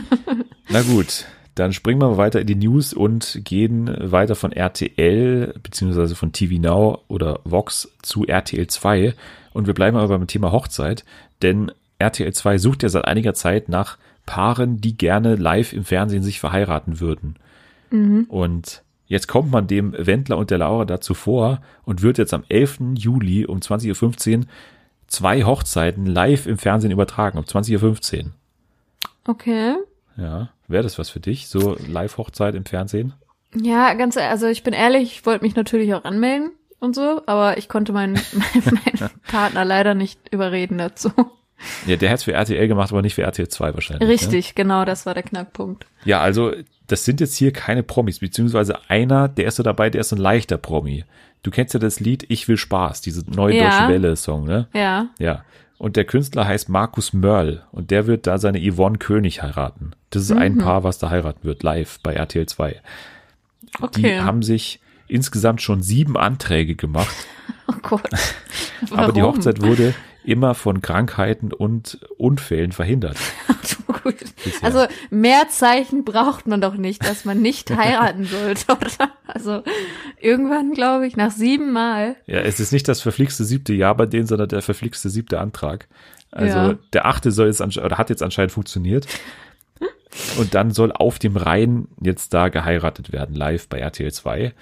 Na gut, dann springen wir weiter in die News und gehen weiter von RTL beziehungsweise von TV Now oder Vox zu RTL 2 und wir bleiben aber beim Thema Hochzeit, denn RTL 2 sucht ja seit einiger Zeit nach Paaren, die gerne live im Fernsehen sich verheiraten würden. Und jetzt kommt man dem Wendler und der Laura dazu vor und wird jetzt am 11. Juli um 20.15 Uhr zwei Hochzeiten live im Fernsehen übertragen, um 20.15 Uhr. Okay. Ja, wäre das was für dich? So Live-Hochzeit im Fernsehen? Ja, ganz, also ich bin ehrlich, ich wollte mich natürlich auch anmelden und so, aber ich konnte meinen, meinen Partner leider nicht überreden dazu. Ja, der hat's für RTL gemacht, aber nicht für RTL 2 wahrscheinlich. Ne? Richtig, genau, das war der Knackpunkt. Ja, also das sind jetzt hier keine Promis, beziehungsweise einer, der ist so dabei, der ist ein leichter Promi. Du kennst ja das Lied Ich will Spaß, diese neue Ja. Deutsche Welle-Song, ne? Ja. Ja. Und der Künstler heißt Markus Mörl und der wird da seine Yvonne König heiraten. Das ist Mhm. ein Paar, was da heiraten wird, live bei RTL 2. Die Okay. haben sich insgesamt schon sieben Anträge gemacht. oh Gott. Aber die Warum? Hochzeit wurde immer von Krankheiten und Unfällen verhindert. Also mehr Zeichen braucht man doch nicht, dass man nicht heiraten sollte, oder? Also irgendwann, glaube ich, nach sieben Mal. Ja, es ist nicht das verflixte siebte Jahr bei denen, sondern der verflixte siebte Antrag. Also Ja. der achte soll jetzt oder hat jetzt anscheinend funktioniert. Und dann soll auf dem Rhein jetzt da geheiratet werden, live bei RTL 2.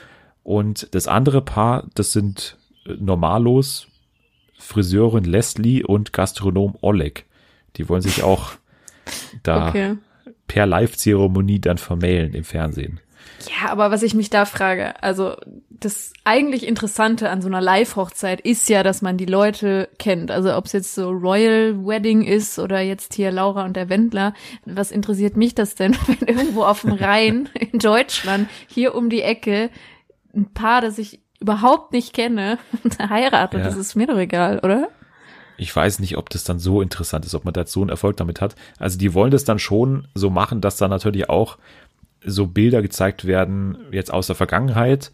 Und das andere Paar, das sind äh, Normalos, Friseurin Leslie und Gastronom Oleg. Die wollen sich auch da Okay. per Live-Zeremonie dann vermählen im Fernsehen. Ja, aber was ich mich da frage, also das eigentlich Interessante an so einer Live-Hochzeit ist ja, dass man die Leute kennt. Also ob es jetzt so Royal Wedding ist oder jetzt hier Laura und der Wendler. Was interessiert mich das denn, wenn irgendwo auf dem Rhein in Deutschland hier um die Ecke ein Paar, das ich überhaupt nicht kenne, heiratet? Ja. Das ist mir doch egal, oder? ich weiß nicht, ob das dann so interessant ist, ob man da so einen Erfolg damit hat. Also die wollen das dann schon so machen, dass da natürlich auch so Bilder gezeigt werden, jetzt aus der Vergangenheit.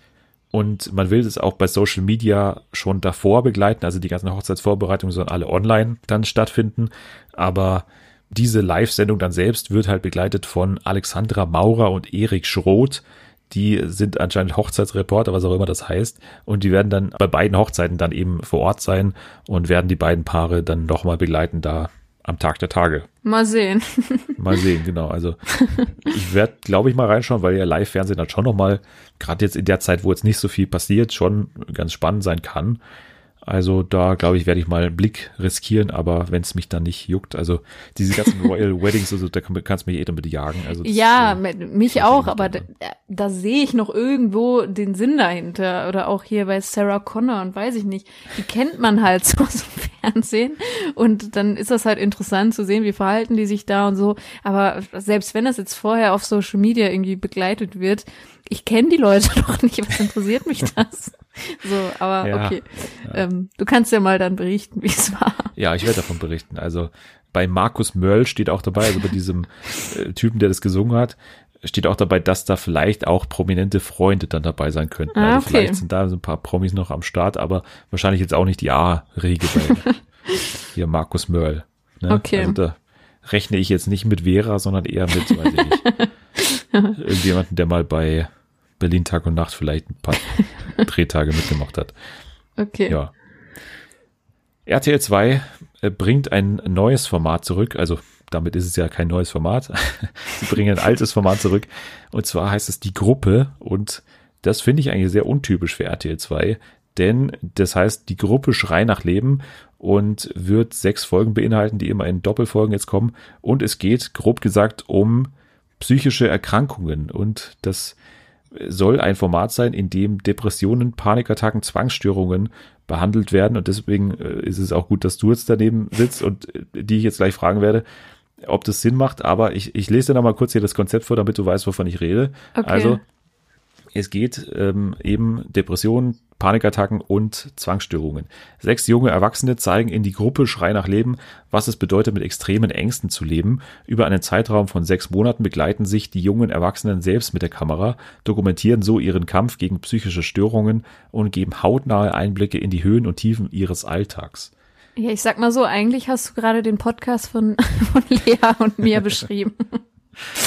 Und man will das auch bei Social Media schon davor begleiten. Also die ganzen Hochzeitsvorbereitungen sollen alle online dann stattfinden. Aber diese Live-Sendung dann selbst wird halt begleitet von Alexandra Maurer und Erik Schroth. Die sind anscheinend Hochzeitsreporter, was auch immer das heißt. Und die werden dann bei beiden Hochzeiten dann eben vor Ort sein und werden die beiden Paare dann nochmal begleiten da am Tag der Tage. Mal sehen. Mal sehen, genau. Also ich werde, glaube ich, mal reinschauen, weil ja Live-Fernsehen dann schon nochmal, gerade jetzt in der Zeit, wo jetzt nicht so viel passiert, schon ganz spannend sein kann. Also da, glaube ich, werde ich mal einen Blick riskieren, aber wenn es mich dann nicht juckt, also diese ganzen Royal Weddings, also da kann, kannst du mich eh damit jagen. Also Ja, äh, mit- mich auch, ist aber da, da sehe ich noch irgendwo den Sinn dahinter. Oder auch hier bei Sarah Connor und weiß ich nicht. Die kennt man halt so aus dem Fernsehen. Und dann ist das halt interessant zu sehen, wie verhalten die sich da und so. Aber selbst wenn das jetzt vorher auf Social Media irgendwie begleitet wird, ich kenne die Leute doch nicht. Was interessiert mich das? So, aber Ja, okay. Ähm, du kannst ja mal dann berichten, wie es war. Ja, ich werde davon berichten. Also bei Markus Mörl steht auch dabei, also bei diesem äh, Typen, der das gesungen hat, steht auch dabei, dass da vielleicht auch prominente Freunde dann dabei sein könnten. Ah, also okay. vielleicht sind da so ein paar Promis noch am Start, aber wahrscheinlich jetzt auch nicht die A-Riege bei hier Markus Mörl. Ne? Okay. Also da rechne ich jetzt nicht mit Vera, sondern eher mit, weiß ich nicht, irgendjemanden, der mal bei Berlin Tag und Nacht vielleicht ein paar Drehtage mitgemacht hat. Okay. Ja. RTL 2 äh, bringt ein neues Format zurück, also damit ist es ja kein neues Format. Sie bringen ein altes Format zurück und zwar heißt es die Gruppe und das finde ich eigentlich sehr untypisch für RTL 2, denn das heißt die Gruppe Schrei nach Leben und wird sechs Folgen beinhalten, die immer in Doppelfolgen jetzt kommen und es geht grob gesagt um psychische Erkrankungen und das soll ein Format sein, in dem Depressionen, Panikattacken, Zwangsstörungen behandelt werden. Und deswegen äh, ist es auch gut, dass du jetzt daneben sitzt und äh, die ich jetzt gleich fragen werde, ob das Sinn macht. Aber ich, ich lese dir noch mal kurz hier das Konzept vor, damit du weißt, wovon ich rede. Okay. Also Es geht ähm, eben Depressionen, Panikattacken und Zwangsstörungen. Sechs junge Erwachsene zeigen in die Gruppe Schrei nach Leben, was es bedeutet, mit extremen Ängsten zu leben. Über einen Zeitraum von sechs Monaten begleiten sich die jungen Erwachsenen selbst mit der Kamera, dokumentieren so ihren Kampf gegen psychische Störungen und geben hautnahe Einblicke in die Höhen und Tiefen ihres Alltags. Ja, ich sag mal so, eigentlich hast du gerade den Podcast von, von Lea und mir beschrieben.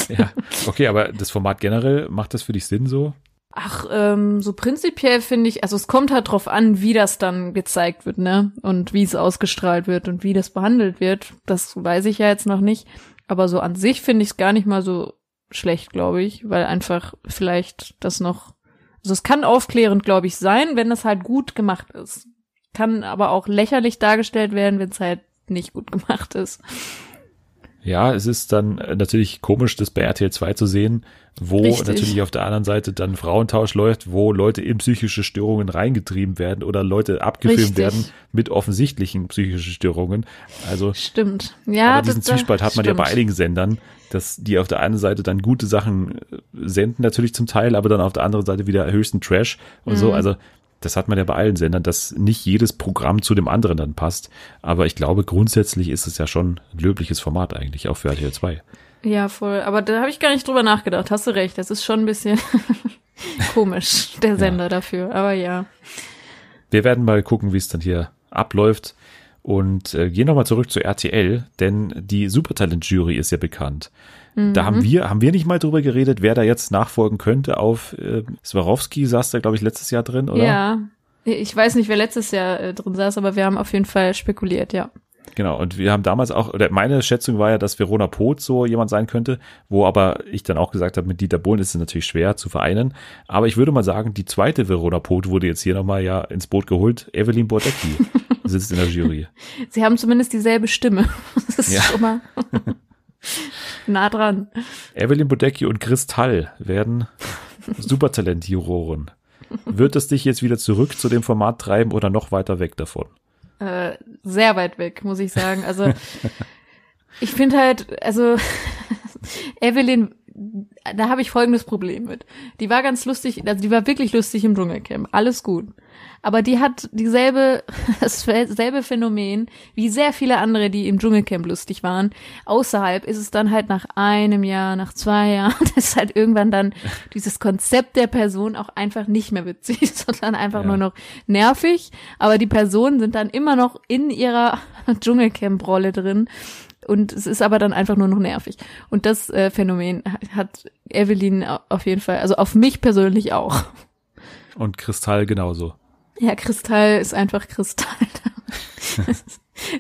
Ja, okay, aber das Format generell, macht das für dich Sinn so? Ach, ähm, so prinzipiell finde ich, also es kommt halt drauf an, wie das dann gezeigt wird, ne? Und wie es ausgestrahlt wird und wie das behandelt wird. Das weiß ich ja jetzt noch nicht. Aber so an sich finde ich es gar nicht mal so schlecht, glaube ich, weil einfach vielleicht das noch, also es kann aufklärend, glaube ich, sein, wenn das halt gut gemacht ist. Kann aber auch lächerlich dargestellt werden, wenn es halt nicht gut gemacht ist. Ja, es ist dann äh, natürlich komisch, das bei RTL 2 zu sehen, wo Richtig. natürlich auf der anderen Seite dann Frauentausch läuft, wo Leute in psychische Störungen reingetrieben werden oder Leute abgefilmt Richtig. werden mit offensichtlichen psychischen Störungen. Also, Stimmt. Ja, aber diesen das- Zwiespalt hat man ja bei stimmt. einigen Sendern, dass die auf der einen Seite dann gute Sachen äh, senden, natürlich zum Teil, aber dann auf der anderen Seite wieder höchsten Trash und Mhm. so. Also, das hat man ja bei allen Sendern, dass nicht jedes Programm zu dem anderen dann passt. Aber ich glaube, grundsätzlich ist es ja schon ein löbliches Format eigentlich, auch für RTL 2. Ja, voll. Aber da habe ich gar nicht drüber nachgedacht. Hast du recht. Das ist schon ein bisschen komisch, der Sender dafür. Aber ja. Wir werden mal gucken, wie es dann hier abläuft. Und äh, gehen nochmal zurück zu RTL, denn die Supertalent-Jury ist ja bekannt. Da haben wir, haben wir nicht mal drüber geredet, wer da jetzt nachfolgen könnte auf äh, Swarovski, saß da, glaube ich, letztes Jahr drin, oder? Ja. Ich weiß nicht, wer letztes Jahr äh, drin saß, aber wir haben auf jeden Fall spekuliert, ja. Genau, und wir haben damals auch, oder meine Schätzung war ja, dass Verona Poth so jemand sein könnte, wo aber ich dann auch gesagt habe, mit Dieter Bohlen ist es natürlich schwer zu vereinen. Aber ich würde mal sagen, die zweite Verona Poth wurde jetzt hier nochmal ja ins Boot geholt. Evelyn Bordecki sitzt in der Jury. Sie haben zumindest dieselbe Stimme. Das ist Ja. schon mal nah dran. Evelyn Bodecki und Kristall werden Supertalent-Juroren. Wird es dich jetzt wieder zurück zu dem Format treiben oder noch weiter weg davon? Äh, sehr weit weg, muss ich sagen. Also ich finde halt, also Evelyn, da habe ich folgendes Problem mit. Die war ganz lustig, also die war wirklich lustig im Dschungelcamp, alles gut. Aber die hat dieselbe, dasselbe Phänomen wie sehr viele andere, die im Dschungelcamp lustig waren. Außerhalb ist es dann halt nach einem Jahr, nach zwei Jahren, ist halt irgendwann dann dieses Konzept der Person auch einfach nicht mehr witzig, sondern einfach Ja. nur noch nervig. Aber die Personen sind dann immer noch in ihrer Dschungelcamp-Rolle drin. Und es ist aber dann einfach nur noch nervig. Und das äh, Phänomen hat Evelyn au- auf jeden Fall, also auf mich persönlich auch. Und Kristall genauso. Ja, Kristall ist einfach Kristall.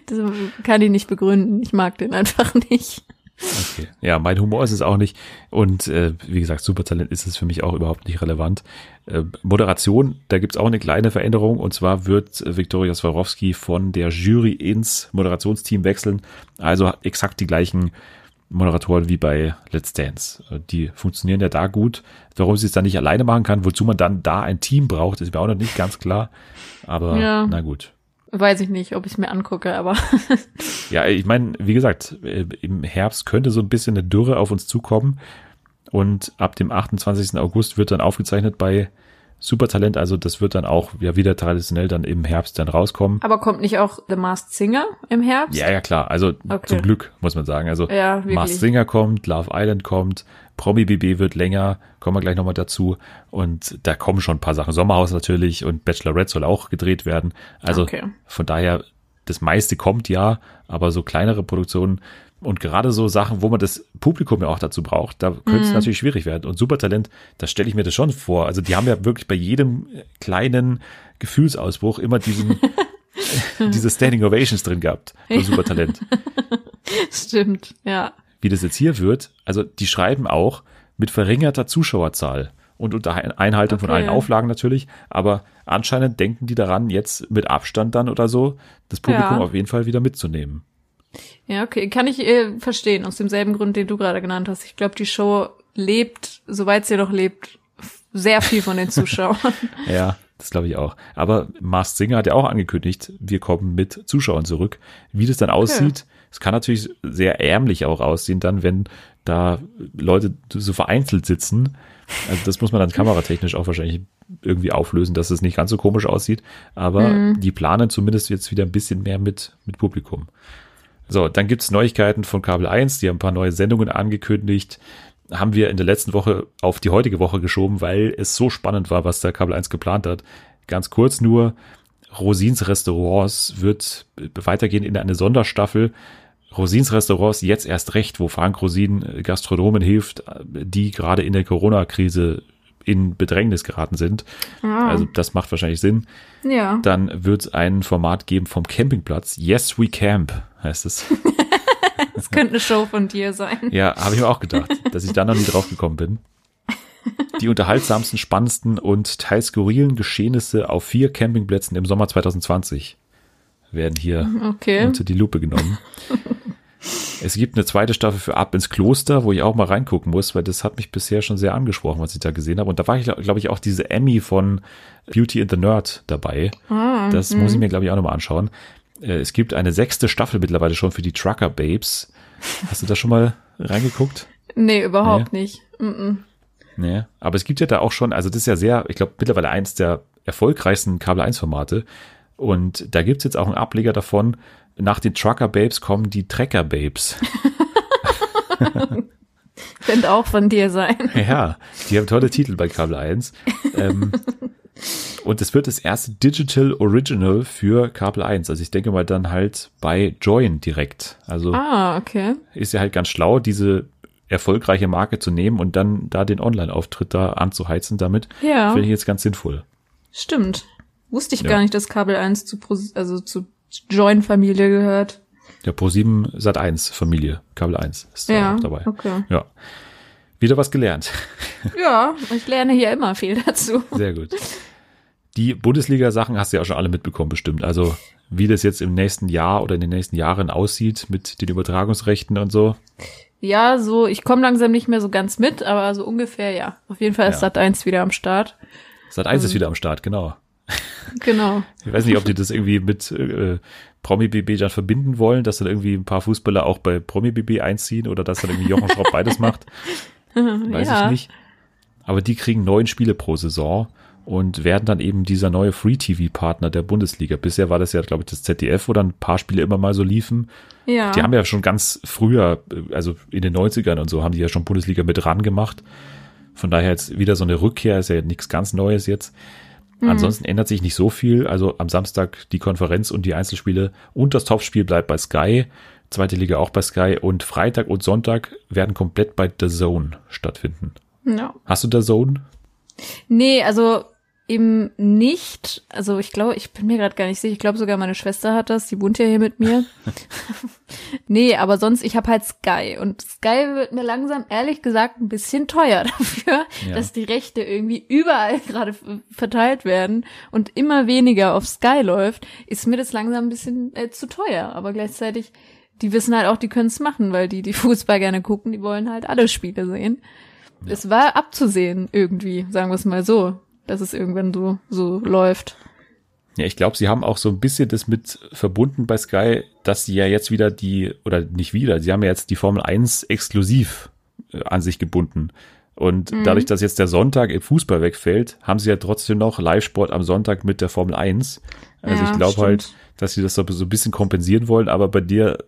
das kann ich nicht begründen. Ich mag den einfach nicht. Okay. Ja, mein Humor ist es auch nicht. Und äh, wie gesagt, Supertalent ist es für mich auch überhaupt nicht relevant. Äh, Moderation, da gibt's auch eine kleine Veränderung. Und zwar wird äh, Viktoria Swarovski von der Jury ins Moderationsteam wechseln. Also hat exakt die gleichen Moderatoren wie bei Let's Dance. Äh, Die funktionieren ja da gut. Warum sie es dann nicht alleine machen kann, wozu man dann da ein Team braucht, ist mir auch noch nicht ganz klar. Aber Ja. na gut. Weiß ich nicht, ob ich mir angucke, aber Ja, ich meine, wie gesagt, äh, im Herbst könnte so ein bisschen eine Dürre auf uns zukommen. Und ab dem 28. August wird dann aufgezeichnet bei Supertalent. Also das wird dann auch ja wieder traditionell dann im Herbst dann rauskommen. aber kommt nicht auch The Masked Singer im Herbst? Ja, ja, klar. Also Okay. zum Glück, muss man sagen. Also Ja, wirklich. Mars Singer kommt, Love Island kommt, Promi BB wird länger, kommen wir gleich nochmal dazu. Und da kommen schon ein paar Sachen. Sommerhaus natürlich und Bachelorette soll auch gedreht werden. Also Okay. von daher, das meiste kommt ja, aber so kleinere Produktionen und gerade so Sachen, wo man das Publikum ja auch dazu braucht, da könnte es natürlich schwierig werden. Und Supertalent, da stelle ich mir das schon vor. Also die haben ja wirklich bei jedem kleinen Gefühlsausbruch immer diesen, diese Standing Ovations drin gehabt. Bei Supertalent Stimmt, ja. wie das jetzt hier wird, also die schreiben auch mit verringerter Zuschauerzahl und unter Ein- Einhaltung von Okay. allen Auflagen natürlich, aber anscheinend denken die daran, jetzt mit Abstand dann oder so, das Publikum Ja. auf jeden Fall wieder mitzunehmen. Ja, okay. Kann ich äh, verstehen, aus demselben Grund, den du gerade genannt hast. Ich glaube, die Show lebt, soweit sie noch lebt, sehr viel von den Zuschauern. Ja, das glaube ich auch. Aber Mars Singer hat ja auch angekündigt, wir kommen mit Zuschauern zurück. Wie das dann aussieht, es kann natürlich sehr ärmlich auch aussehen dann, wenn da Leute so vereinzelt sitzen. Also das muss man dann kameratechnisch auch wahrscheinlich irgendwie auflösen, dass es nicht ganz so komisch aussieht. Aber Mhm. die planen zumindest jetzt wieder ein bisschen mehr mit, mit Publikum. So, dann gibt's Neuigkeiten von Kabel 1, die haben ein paar neue Sendungen angekündigt. Haben wir in der letzten Woche auf die heutige Woche geschoben, weil es so spannend war, was der Kabel 1 geplant hat. Ganz kurz nur, Rosins Restaurants wird weitergehen in eine Sonderstaffel. Rosins Restaurants jetzt erst recht, wo Frank Rosin Gastronomen hilft, die gerade in der Corona-Krise in Bedrängnis geraten sind. Ah, Also das macht wahrscheinlich Sinn. ja. Dann wird es ein Format geben vom Campingplatz. Yes, we camp, heißt es. Das könnte eine Show von dir sein. Ja, habe ich mir auch gedacht, dass ich da noch nie drauf gekommen bin. Die unterhaltsamsten, spannendsten und teils skurrilen Geschehnisse auf vier Campingplätzen im Sommer 2020 werden hier Okay. unter die Lupe genommen. Es gibt eine zweite Staffel für Ab ins Kloster, wo ich auch mal reingucken muss, weil das hat mich bisher schon sehr angesprochen, was ich da gesehen habe. Und da war ich, glaube ich, auch diese Emmy von Beauty and the Nerd dabei. Ah, Das muss ich mir, glaube ich, auch nochmal anschauen. Äh, Es gibt eine sechste Staffel mittlerweile schon für die Trucker Babes. Hast du da schon mal reingeguckt? Nee, überhaupt nicht. Mm-mm. Nee. Aber es gibt ja da auch schon, also das ist ja sehr, ich glaube, mittlerweile eins der erfolgreichsten Kabel-1-Formate. Und da gibt's jetzt auch einen Ableger davon. Nach den Trucker Babes kommen die Trecker Babes. Könnte auch von dir sein. Ja, die haben tolle Titel bei Kabel 1. Ähm, und es wird das erste Digital Original für Kabel 1. Also ich denke mal dann halt bei Join direkt. Also Ah, okay. ist ja halt ganz schlau, diese erfolgreiche Marke zu nehmen und dann da den Online-Auftritt da anzuheizen damit. Ja, Finde ich jetzt ganz sinnvoll. stimmt. Wusste ich Ja. gar nicht, dass Kabel 1 zu, also zu Join-Familie gehört. Der Pro7 Sat 1 Familie, Kabel 1 ist da Ja, auch dabei. okay. Ja. Wieder was gelernt. Ja, ich lerne hier immer viel dazu. Sehr gut. Die Bundesliga-Sachen hast du ja auch schon alle mitbekommen, bestimmt. Also, wie das jetzt im nächsten Jahr oder in den nächsten Jahren aussieht mit den Übertragungsrechten und so. Ja, so, ich komme langsam nicht mehr so ganz mit, aber so ungefähr ja. Auf jeden Fall ist Ja. Sat 1 wieder am Start. Sat 1 Mhm. ist wieder am Start, genau. Genau. Ich weiß nicht, ob die das irgendwie mit äh, Promi BB dann verbinden wollen, dass dann irgendwie ein paar Fußballer auch bei Promi BB einziehen oder dass dann irgendwie Jochen Schropp beides macht. Weiß ja. ich nicht. Aber die kriegen neun Spiele pro Saison und werden dann eben dieser neue Free-TV-Partner der Bundesliga. Bisher war das ja, glaube ich, das ZDF, wo dann ein paar Spiele immer mal so liefen. Ja. Die haben ja schon ganz früher, äh, also in den 90ern und so, haben die ja schon Bundesliga mit ran gemacht. Von daher jetzt wieder so eine Rückkehr, ist ja nichts ganz Neues jetzt. Ansonsten ändert sich nicht so viel. Also am Samstag die Konferenz und die Einzelspiele und das Topspiel bleibt bei Sky. Zweite Liga auch bei Sky und Freitag und Sonntag werden komplett bei The Zone stattfinden. ja. Hast du The Zone? Nee, also eben nicht. Also ich glaube, ich bin mir gerade gar nicht sicher. Ich glaube sogar meine Schwester hat das. Die wohnt ja hier mit mir. nee, aber sonst, ich habe halt Sky. Und Sky wird mir langsam, ehrlich gesagt, ein bisschen teuer dafür, Ja. dass die Rechte irgendwie überall gerade verteilt werden und immer weniger auf Sky läuft, ist mir das langsam ein bisschen äh, zu teuer. Aber gleichzeitig, die wissen halt auch, die können es machen, weil die, die Fußball gerne gucken, die wollen halt alle Spiele sehen. Es war abzusehen irgendwie, sagen wir es mal so, dass es irgendwann so, so läuft. Ja, ich glaube, sie haben auch so ein bisschen das mit verbunden bei Sky, dass sie ja jetzt wieder die, oder nicht wieder, sie haben ja jetzt die Formel 1 exklusiv äh, an sich gebunden. Und dadurch, dass jetzt der Sonntag im Fußball wegfällt, haben sie ja trotzdem noch Live-Sport am Sonntag mit der Formel 1. Also Ja, ich glaube halt, dass sie das so so ein bisschen kompensieren wollen, aber bei dir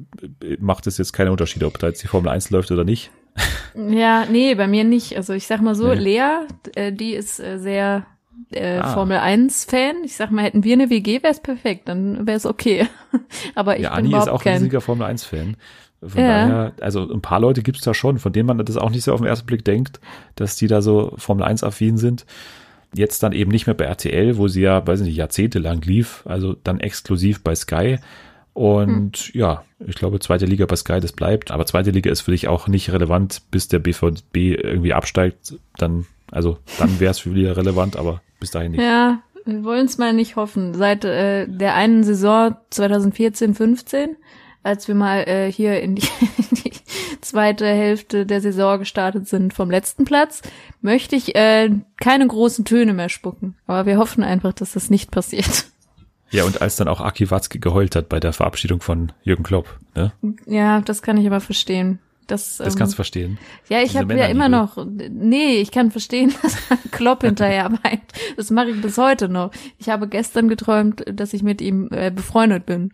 äh, macht es jetzt keinen Unterschied, ob da jetzt die Formel 1 läuft oder nicht. Ja, nee, bei mir nicht. Also ich sag mal so, Nee. Lea, äh, die ist äh, sehr äh, Ah. Formel 1 Fan. Ich sag mal, hätten wir eine WG, wäre es perfekt, dann wäre es okay. Aber ich ja, bin Anni ist auch kein. riesiger Formel 1-Fan. Von Ja. daher, also ein paar Leute gibt's da schon, von denen man das auch nicht so auf den ersten Blick denkt, dass die da so Formel 1-affin sind. Jetzt dann eben nicht mehr bei RTL, wo sie ja, weiß ich nicht, jahrzehntelang lief, also dann exklusiv bei Sky. Und Hm. ja, ich glaube, zweite Liga bei Sky, das bleibt. Aber zweite Liga ist für dich auch nicht relevant, bis der BVB irgendwie absteigt. Dann, also dann wäre es für dich relevant, aber bis dahin nicht. Ja, wir wollen es mal nicht hoffen. Seit äh, der einen Saison 2014, 15, als wir mal äh, hier in die, die zweite Hälfte der Saison gestartet sind vom letzten Platz, möchte ich äh, keine großen Töne mehr spucken. Aber wir hoffen einfach, dass das nicht passiert. Ja, und als dann auch Aki Watzke geheult hat bei der Verabschiedung von Jürgen Klopp, ne? Ja, das kann ich aber verstehen. Das, Das ähm, kannst du verstehen. Ja, ich habe ja immer noch. Nee, ich kann verstehen, dass Klopp hinterher meint. Das mache ich bis heute noch. Ich habe gestern geträumt, dass ich mit ihm äh, befreundet bin.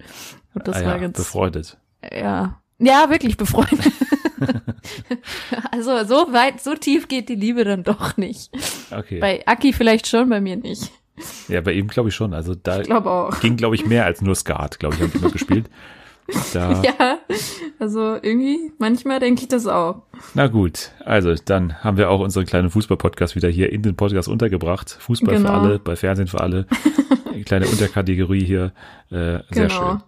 Und das ah, war ja, ganz. befreundet. Ja. Ja, wirklich befreundet. also so weit, so tief geht die Liebe dann doch nicht. Okay. Bei Aki vielleicht schon, bei mir nicht. Ja, bei ihm glaube ich schon. Also da auch. ging, glaube ich, mehr als nur Skat, glaube ich, haben immer gespielt. Da, Ja, also irgendwie, manchmal denke ich das auch. Na gut, also dann haben wir auch unseren kleinen Fußball-Podcast wieder hier in den Podcast untergebracht. Fußball für Genau. alle, bei Fernsehen für alle. Eine kleine Unterkategorie hier. Äh, sehr Genau. schön.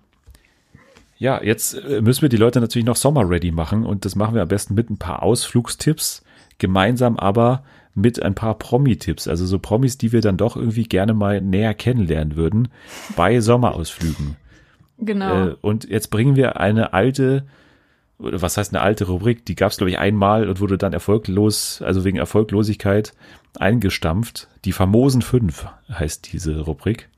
Ja, jetzt äh, müssen wir die Leute natürlich noch Sommer-ready machen und das machen wir am besten mit ein paar Ausflugstipps, gemeinsam aber mit ein paar Promi-Tipps, also so Promis, die wir dann doch irgendwie gerne mal näher kennenlernen würden bei Sommerausflügen. Genau. Äh, und jetzt bringen wir eine alte, oder was heißt eine alte Rubrik, die gab es, glaube ich, einmal und wurde dann erfolglos, also wegen Erfolglosigkeit eingestampft. Die famosen fünf heißt diese Rubrik.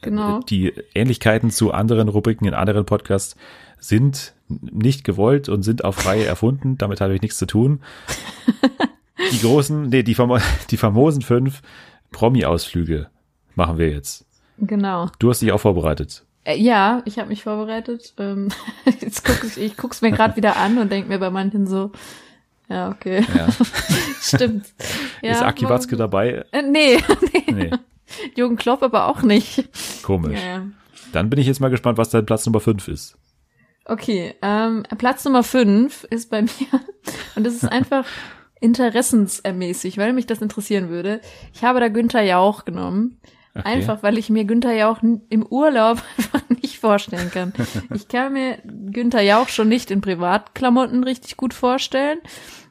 genau. Die Ähnlichkeiten zu anderen Rubriken in anderen Podcasts sind nicht gewollt und sind auf Reihe erfunden. Damit habe ich nichts zu tun. Die großen, nee, die, famo die famosen fünf Promi-Ausflüge machen wir jetzt. Genau. Du hast dich auch vorbereitet. Äh, Ja, ich habe mich vorbereitet. Ähm, jetzt guck ich, ich guck's mir gerade wieder an und denk mir bei manchen so, ja, okay. Ja. Stimmt. Ja, Ist Aki Watzke dabei? Äh, nee, nee. Nee, Jürgen Klopp aber auch nicht. komisch. Ja. Dann bin ich jetzt mal gespannt, was dein Platz Nummer 5 ist. Okay, ähm, Platz Nummer fünf ist bei mir und das ist einfach interessensermäßig, weil mich das interessieren würde. Ich habe da Günther Jauch genommen. Okay. Einfach, weil ich mir Günther Jauch im Urlaub einfach nicht vorstellen kann. Ich kann mir Günther Jauch schon nicht in Privatklamotten richtig gut vorstellen.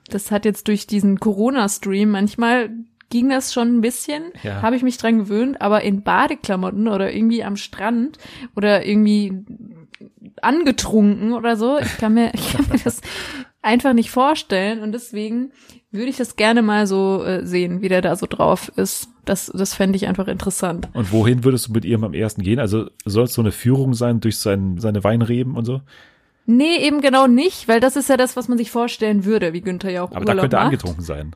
Das hat jetzt durch diesen Corona-Stream manchmal ging das schon ein bisschen, Ja. habe ich mich dran gewöhnt, aber in Badeklamotten oder irgendwie am Strand oder irgendwie angetrunken oder so, ich kann mir, ich kann mir das einfach nicht vorstellen und deswegen würde ich das gerne mal so äh, sehen, wie der da so drauf ist. Das, das fände ich einfach interessant. Und wohin würdest du mit ihm am ersten gehen? Also soll es so eine Führung sein durch sein, seine Weinreben und so? Nee, eben genau nicht, weil das ist ja das, was man sich vorstellen würde, wie Günther ja auch Aber da Urlaub könnte er macht. angetrunken sein.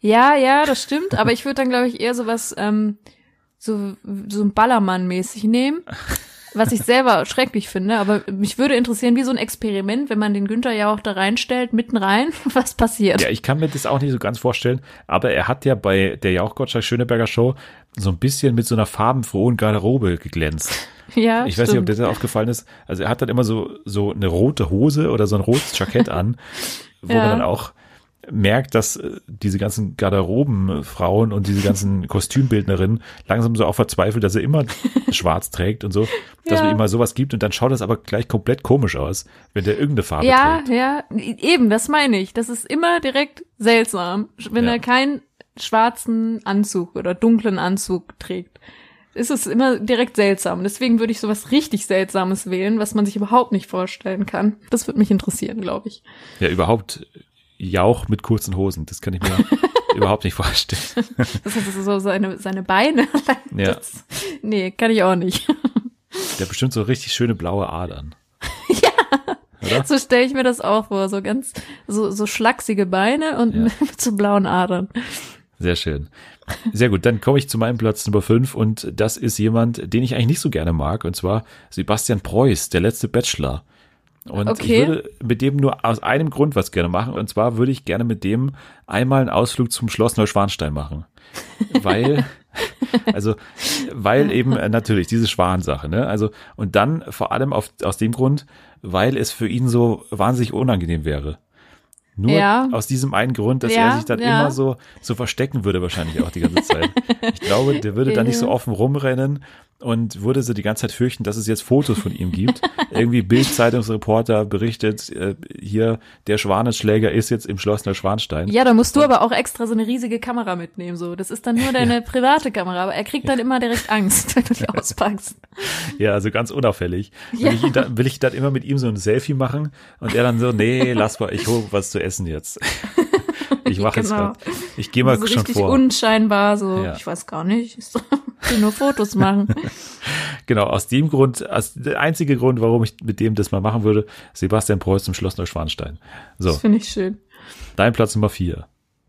Ja, ja, das stimmt, aber ich würde dann, glaube ich, eher sowas, ähm, so, so ein Ballermann-mäßig nehmen, was ich selber schrecklich finde, aber mich würde interessieren, wie so ein Experiment, wenn man den Günther ja auch da reinstellt, mitten rein, was passiert. Ja, ich kann mir das auch nicht so ganz vorstellen, aber er hat ja bei der Jauch Gottschalk Schöneberger Show so ein bisschen mit so einer farbenfrohen Garderobe geglänzt. Ja, Ich weiß nicht, ob stimmt. dir das aufgefallen ist. Also er hat dann immer so, so eine rote Hose oder so ein rotes Jackett an, wo Ja. man dann auch merkt, dass äh, diese ganzen Garderobenfrauen und diese ganzen Kostümbildnerinnen langsam so auch verzweifelt, dass er immer schwarz trägt und so, dass Ja. man ihm mal sowas gibt und dann schaut das aber gleich komplett komisch aus, wenn der irgendeine Farbe Ja, trägt. ja, eben, das meine ich. Das ist immer direkt seltsam, wenn Ja. er keinen schwarzen Anzug oder dunklen Anzug trägt. Ist es immer direkt seltsam. Deswegen würde ich sowas richtig Seltsames wählen, was man sich überhaupt nicht vorstellen kann. Das würde mich interessieren, glaube ich. Ja, überhaupt Jauch mit kurzen Hosen, das kann ich mir überhaupt nicht vorstellen. Das heißt, so seine, seine Beine. Ja. Das, nee, kann ich auch nicht. Der hat bestimmt so richtig schöne blaue Adern. So stelle ich mir das auch vor. So ganz, so, so schlachsige Beine und Ja. mit so blauen Adern. Sehr schön. Sehr gut, dann komme ich zu meinem Platz Nummer 5 und das ist jemand, den ich eigentlich nicht so gerne mag, und zwar Sebastian Preuß, der letzte Bachelor. Und Okay. ich würde mit dem nur aus einem Grund was gerne machen, und zwar würde ich gerne mit dem einmal einen Ausflug zum Schloss Neuschwanstein machen. Weil, also, weil eben äh, natürlich diese Schwansache, ne? Also, und dann vor allem auf, aus dem Grund, weil es für ihn so wahnsinnig unangenehm wäre. Nur Ja. aus diesem einen Grund, dass Ja, er sich dann ja. immer so, so verstecken würde, wahrscheinlich auch die ganze Zeit. Ich glaube, der würde dann nicht so offen rumrennen und würde so die ganze Zeit fürchten, dass es jetzt Fotos von ihm gibt. Irgendwie Bild-Zeitungsreporter berichtet, äh, hier, der Schwanenschläger ist jetzt im Schloss Neuschwanstein. Ja, da musst du aber auch extra so eine riesige Kamera mitnehmen. So, das ist dann nur deine private Kamera, aber er kriegt dann immer direkt Angst, wenn du die auspackst. Ja, also ganz unauffällig. Will, ich dann, will ich dann immer mit ihm so ein Selfie machen und er dann so, nee, lass mal, ich hole was zu essen jetzt. Ich mache jetzt Genau. grad. Ich gehe mal so schon richtig vor. unscheinbar, so, Ja. ich weiß gar nicht, ich will nur Fotos machen. genau, aus dem Grund, aus, der einzige Grund, warum ich mit dem das mal machen würde, Sebastian Preuß zum Schloss Neuschwanstein. So, Das finde ich schön. dein Platz Nummer vier.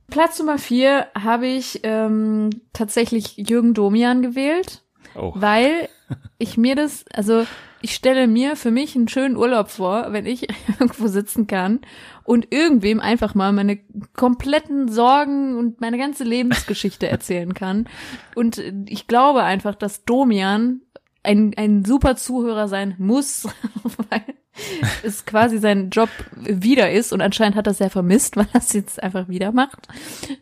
Platz Nummer vier habe ich ähm, tatsächlich Jürgen Domian gewählt, Oh, weil ich mir das, also ich stelle mir für mich einen schönen Urlaub vor, wenn ich irgendwo sitzen kann und irgendwem einfach mal meine kompletten Sorgen und meine ganze Lebensgeschichte erzählen kann. Und ich glaube einfach, dass Domian ein, ein super Zuhörer sein muss, weil es quasi sein Job wieder ist und anscheinend hat er es sehr vermisst, weil er es jetzt einfach wieder macht.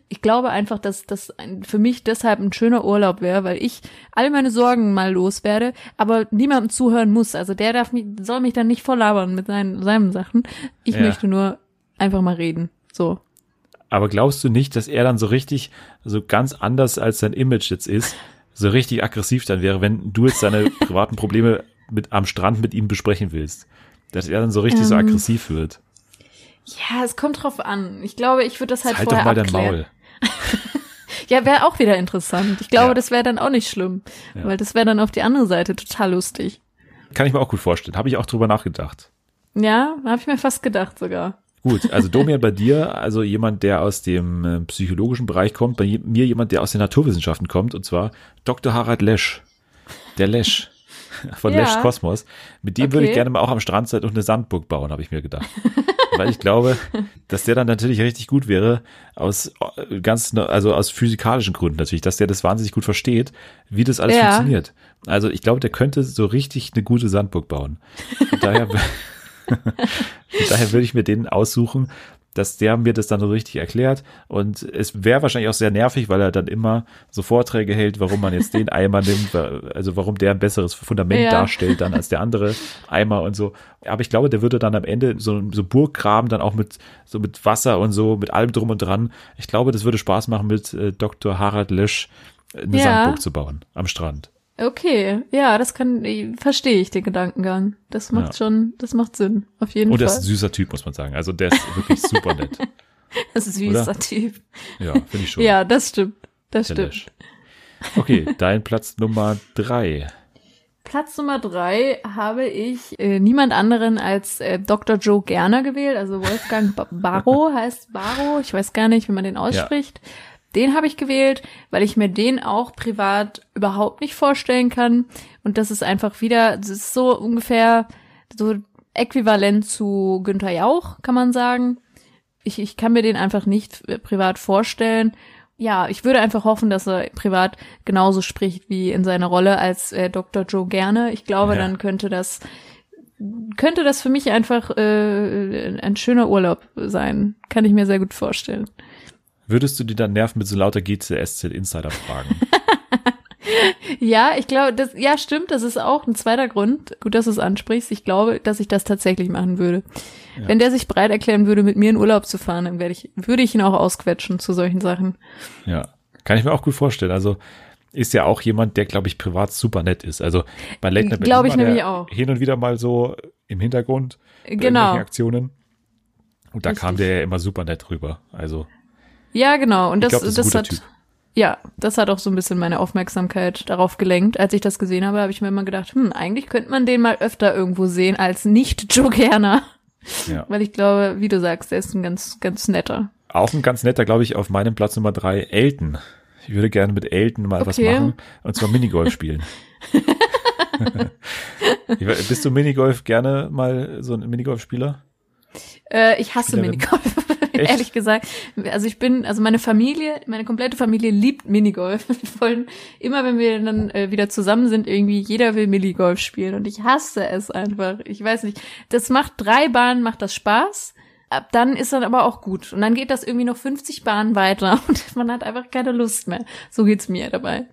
Ich glaube einfach, dass das ein- für mich deshalb ein schöner Urlaub wäre, weil ich all meine Sorgen mal loswerde, aber niemandem zuhören muss. Also der darf mich, soll mich dann nicht voll labern mit seinen, seinen Sachen. Ich Ja. möchte nur einfach mal reden. So. aber glaubst du nicht, dass er dann so richtig, so ganz anders als sein Image jetzt ist, so richtig aggressiv dann wäre, wenn du jetzt seine privaten Probleme mit am Strand mit ihm besprechen willst? Dass er dann so richtig so Ähm, aggressiv wird. Ja, es kommt drauf an. Ich glaube, ich würde das halt halt doch vorher mal dein abklären. Maul. Ja, wäre auch wieder interessant. Ich glaube, Ja. das wäre dann auch nicht schlimm, Ja. weil das wäre dann auf die andere Seite total lustig. Kann ich mir auch gut vorstellen. Habe ich auch drüber nachgedacht. Ja, habe ich mir fast gedacht sogar. Gut, also Domian bei dir, also jemand, der aus dem äh, psychologischen Bereich kommt, bei mir jemand, der aus den Naturwissenschaften kommt, und zwar Dr. Harald Lesch. Der Lesch von Ja. Lesch Kosmos. Mit dem würde ich Okay. gerne mal auch am Strand sein und eine Sandburg bauen, habe ich mir gedacht. Weil ich glaube, dass der dann natürlich richtig gut wäre, aus äh, ganz, also aus physikalischen Gründen natürlich, dass der das wahnsinnig gut versteht, wie das alles Ja. funktioniert. Also ich glaube, der könnte so richtig eine gute Sandburg bauen. Von daher, daher würde ich mir den aussuchen, dass der mir das dann so richtig erklärt. Und es wäre wahrscheinlich auch sehr nervig, weil er dann immer so Vorträge hält, warum man jetzt den Eimer nimmt, also warum der ein besseres Fundament Ja. darstellt dann als der andere Eimer und so. Aber ich glaube, der würde dann am Ende so, so Burggraben dann auch mit, so mit Wasser und so, mit allem drum und dran. Ich glaube, das würde Spaß machen, mit äh, Dr. Harald Lösch äh, eine Ja. Sandburg zu bauen am Strand. Okay, ja, das kann, verstehe ich den Gedankengang. Das macht Ja. schon, das macht Sinn, auf jeden Und er Fall. ist ein süßer Typ, muss man sagen. Also der ist wirklich super nett. Das ist oder? süßer Typ. Ja, finde ich schon. Ja, das stimmt. Das Der stimmt. Lesch. Okay, dein Platz Nummer drei. Platz Nummer drei habe ich äh, niemand anderen als äh, Dr. Joe Gerner gewählt, also Wolfgang Ba- Barrow heißt Barrow, ich weiß gar nicht, wie man den ausspricht. Den habe ich gewählt, weil ich mir den auch privat überhaupt nicht vorstellen kann. Und das ist einfach wieder, das ist so ungefähr so äquivalent zu Günther Jauch, kann man sagen. Ich, ich kann mir den einfach nicht privat vorstellen. Ja, ich würde einfach hoffen, dass er privat genauso spricht wie in seiner Rolle als äh, Dr. Joe Gerne. Ich glaube, Ja. dann könnte das könnte das für mich einfach äh, ein schöner Urlaub sein. Kann ich mir sehr gut vorstellen. Würdest du dir dann nerven mit so lauter GCSZ Insider Fragen? Ja, ich glaube, das, ja, stimmt, das ist auch ein zweiter Grund. Gut, dass du es ansprichst. Ich glaube, dass ich das tatsächlich machen würde. Wenn der sich bereit erklären würde, mit mir in Urlaub zu fahren, dann werde ich, würde ich ihn auch ausquetschen zu solchen Sachen. ja, kann ich mir auch gut vorstellen. Also ist ja auch jemand, der glaube ich privat super nett ist. Also bei Late Night Glaube ich nämlich auch. Hin und wieder mal so im Hintergrund Genau. Aktionen. Und da kam Richtig. der ja immer super nett rüber. Also Ja, genau. Und das, glaube, das das hat, Typ. ja, das hat auch so ein bisschen meine Aufmerksamkeit darauf gelenkt. Als ich das gesehen habe, habe ich mir immer gedacht, hm, eigentlich könnte man den mal öfter irgendwo sehen als nicht Joe Gerner. Ja. Weil ich glaube, wie du sagst, der ist ein ganz, ganz netter. Auch ein ganz netter, glaube ich, auf meinem Platz Nummer drei, Elton. Ich würde gerne mit Elton mal was Okay. machen und zwar Minigolf spielen. Bist du Minigolf gerne mal so ein Minigolfspieler? Äh, ich hasse Spielerin? Minigolf? ehrlich gesagt. Also ich bin, also meine Familie, meine komplette Familie liebt Minigolf. Wir wollen immer, wenn wir dann äh, wieder zusammen sind, irgendwie jeder will Minigolf spielen und ich hasse es einfach. Ich weiß nicht. Das macht drei Bahnen, macht das Spaß. Ab dann ist dann aber auch gut. Und dann geht das irgendwie noch 50 Bahnen weiter und man hat einfach keine Lust mehr. So geht's mir dabei.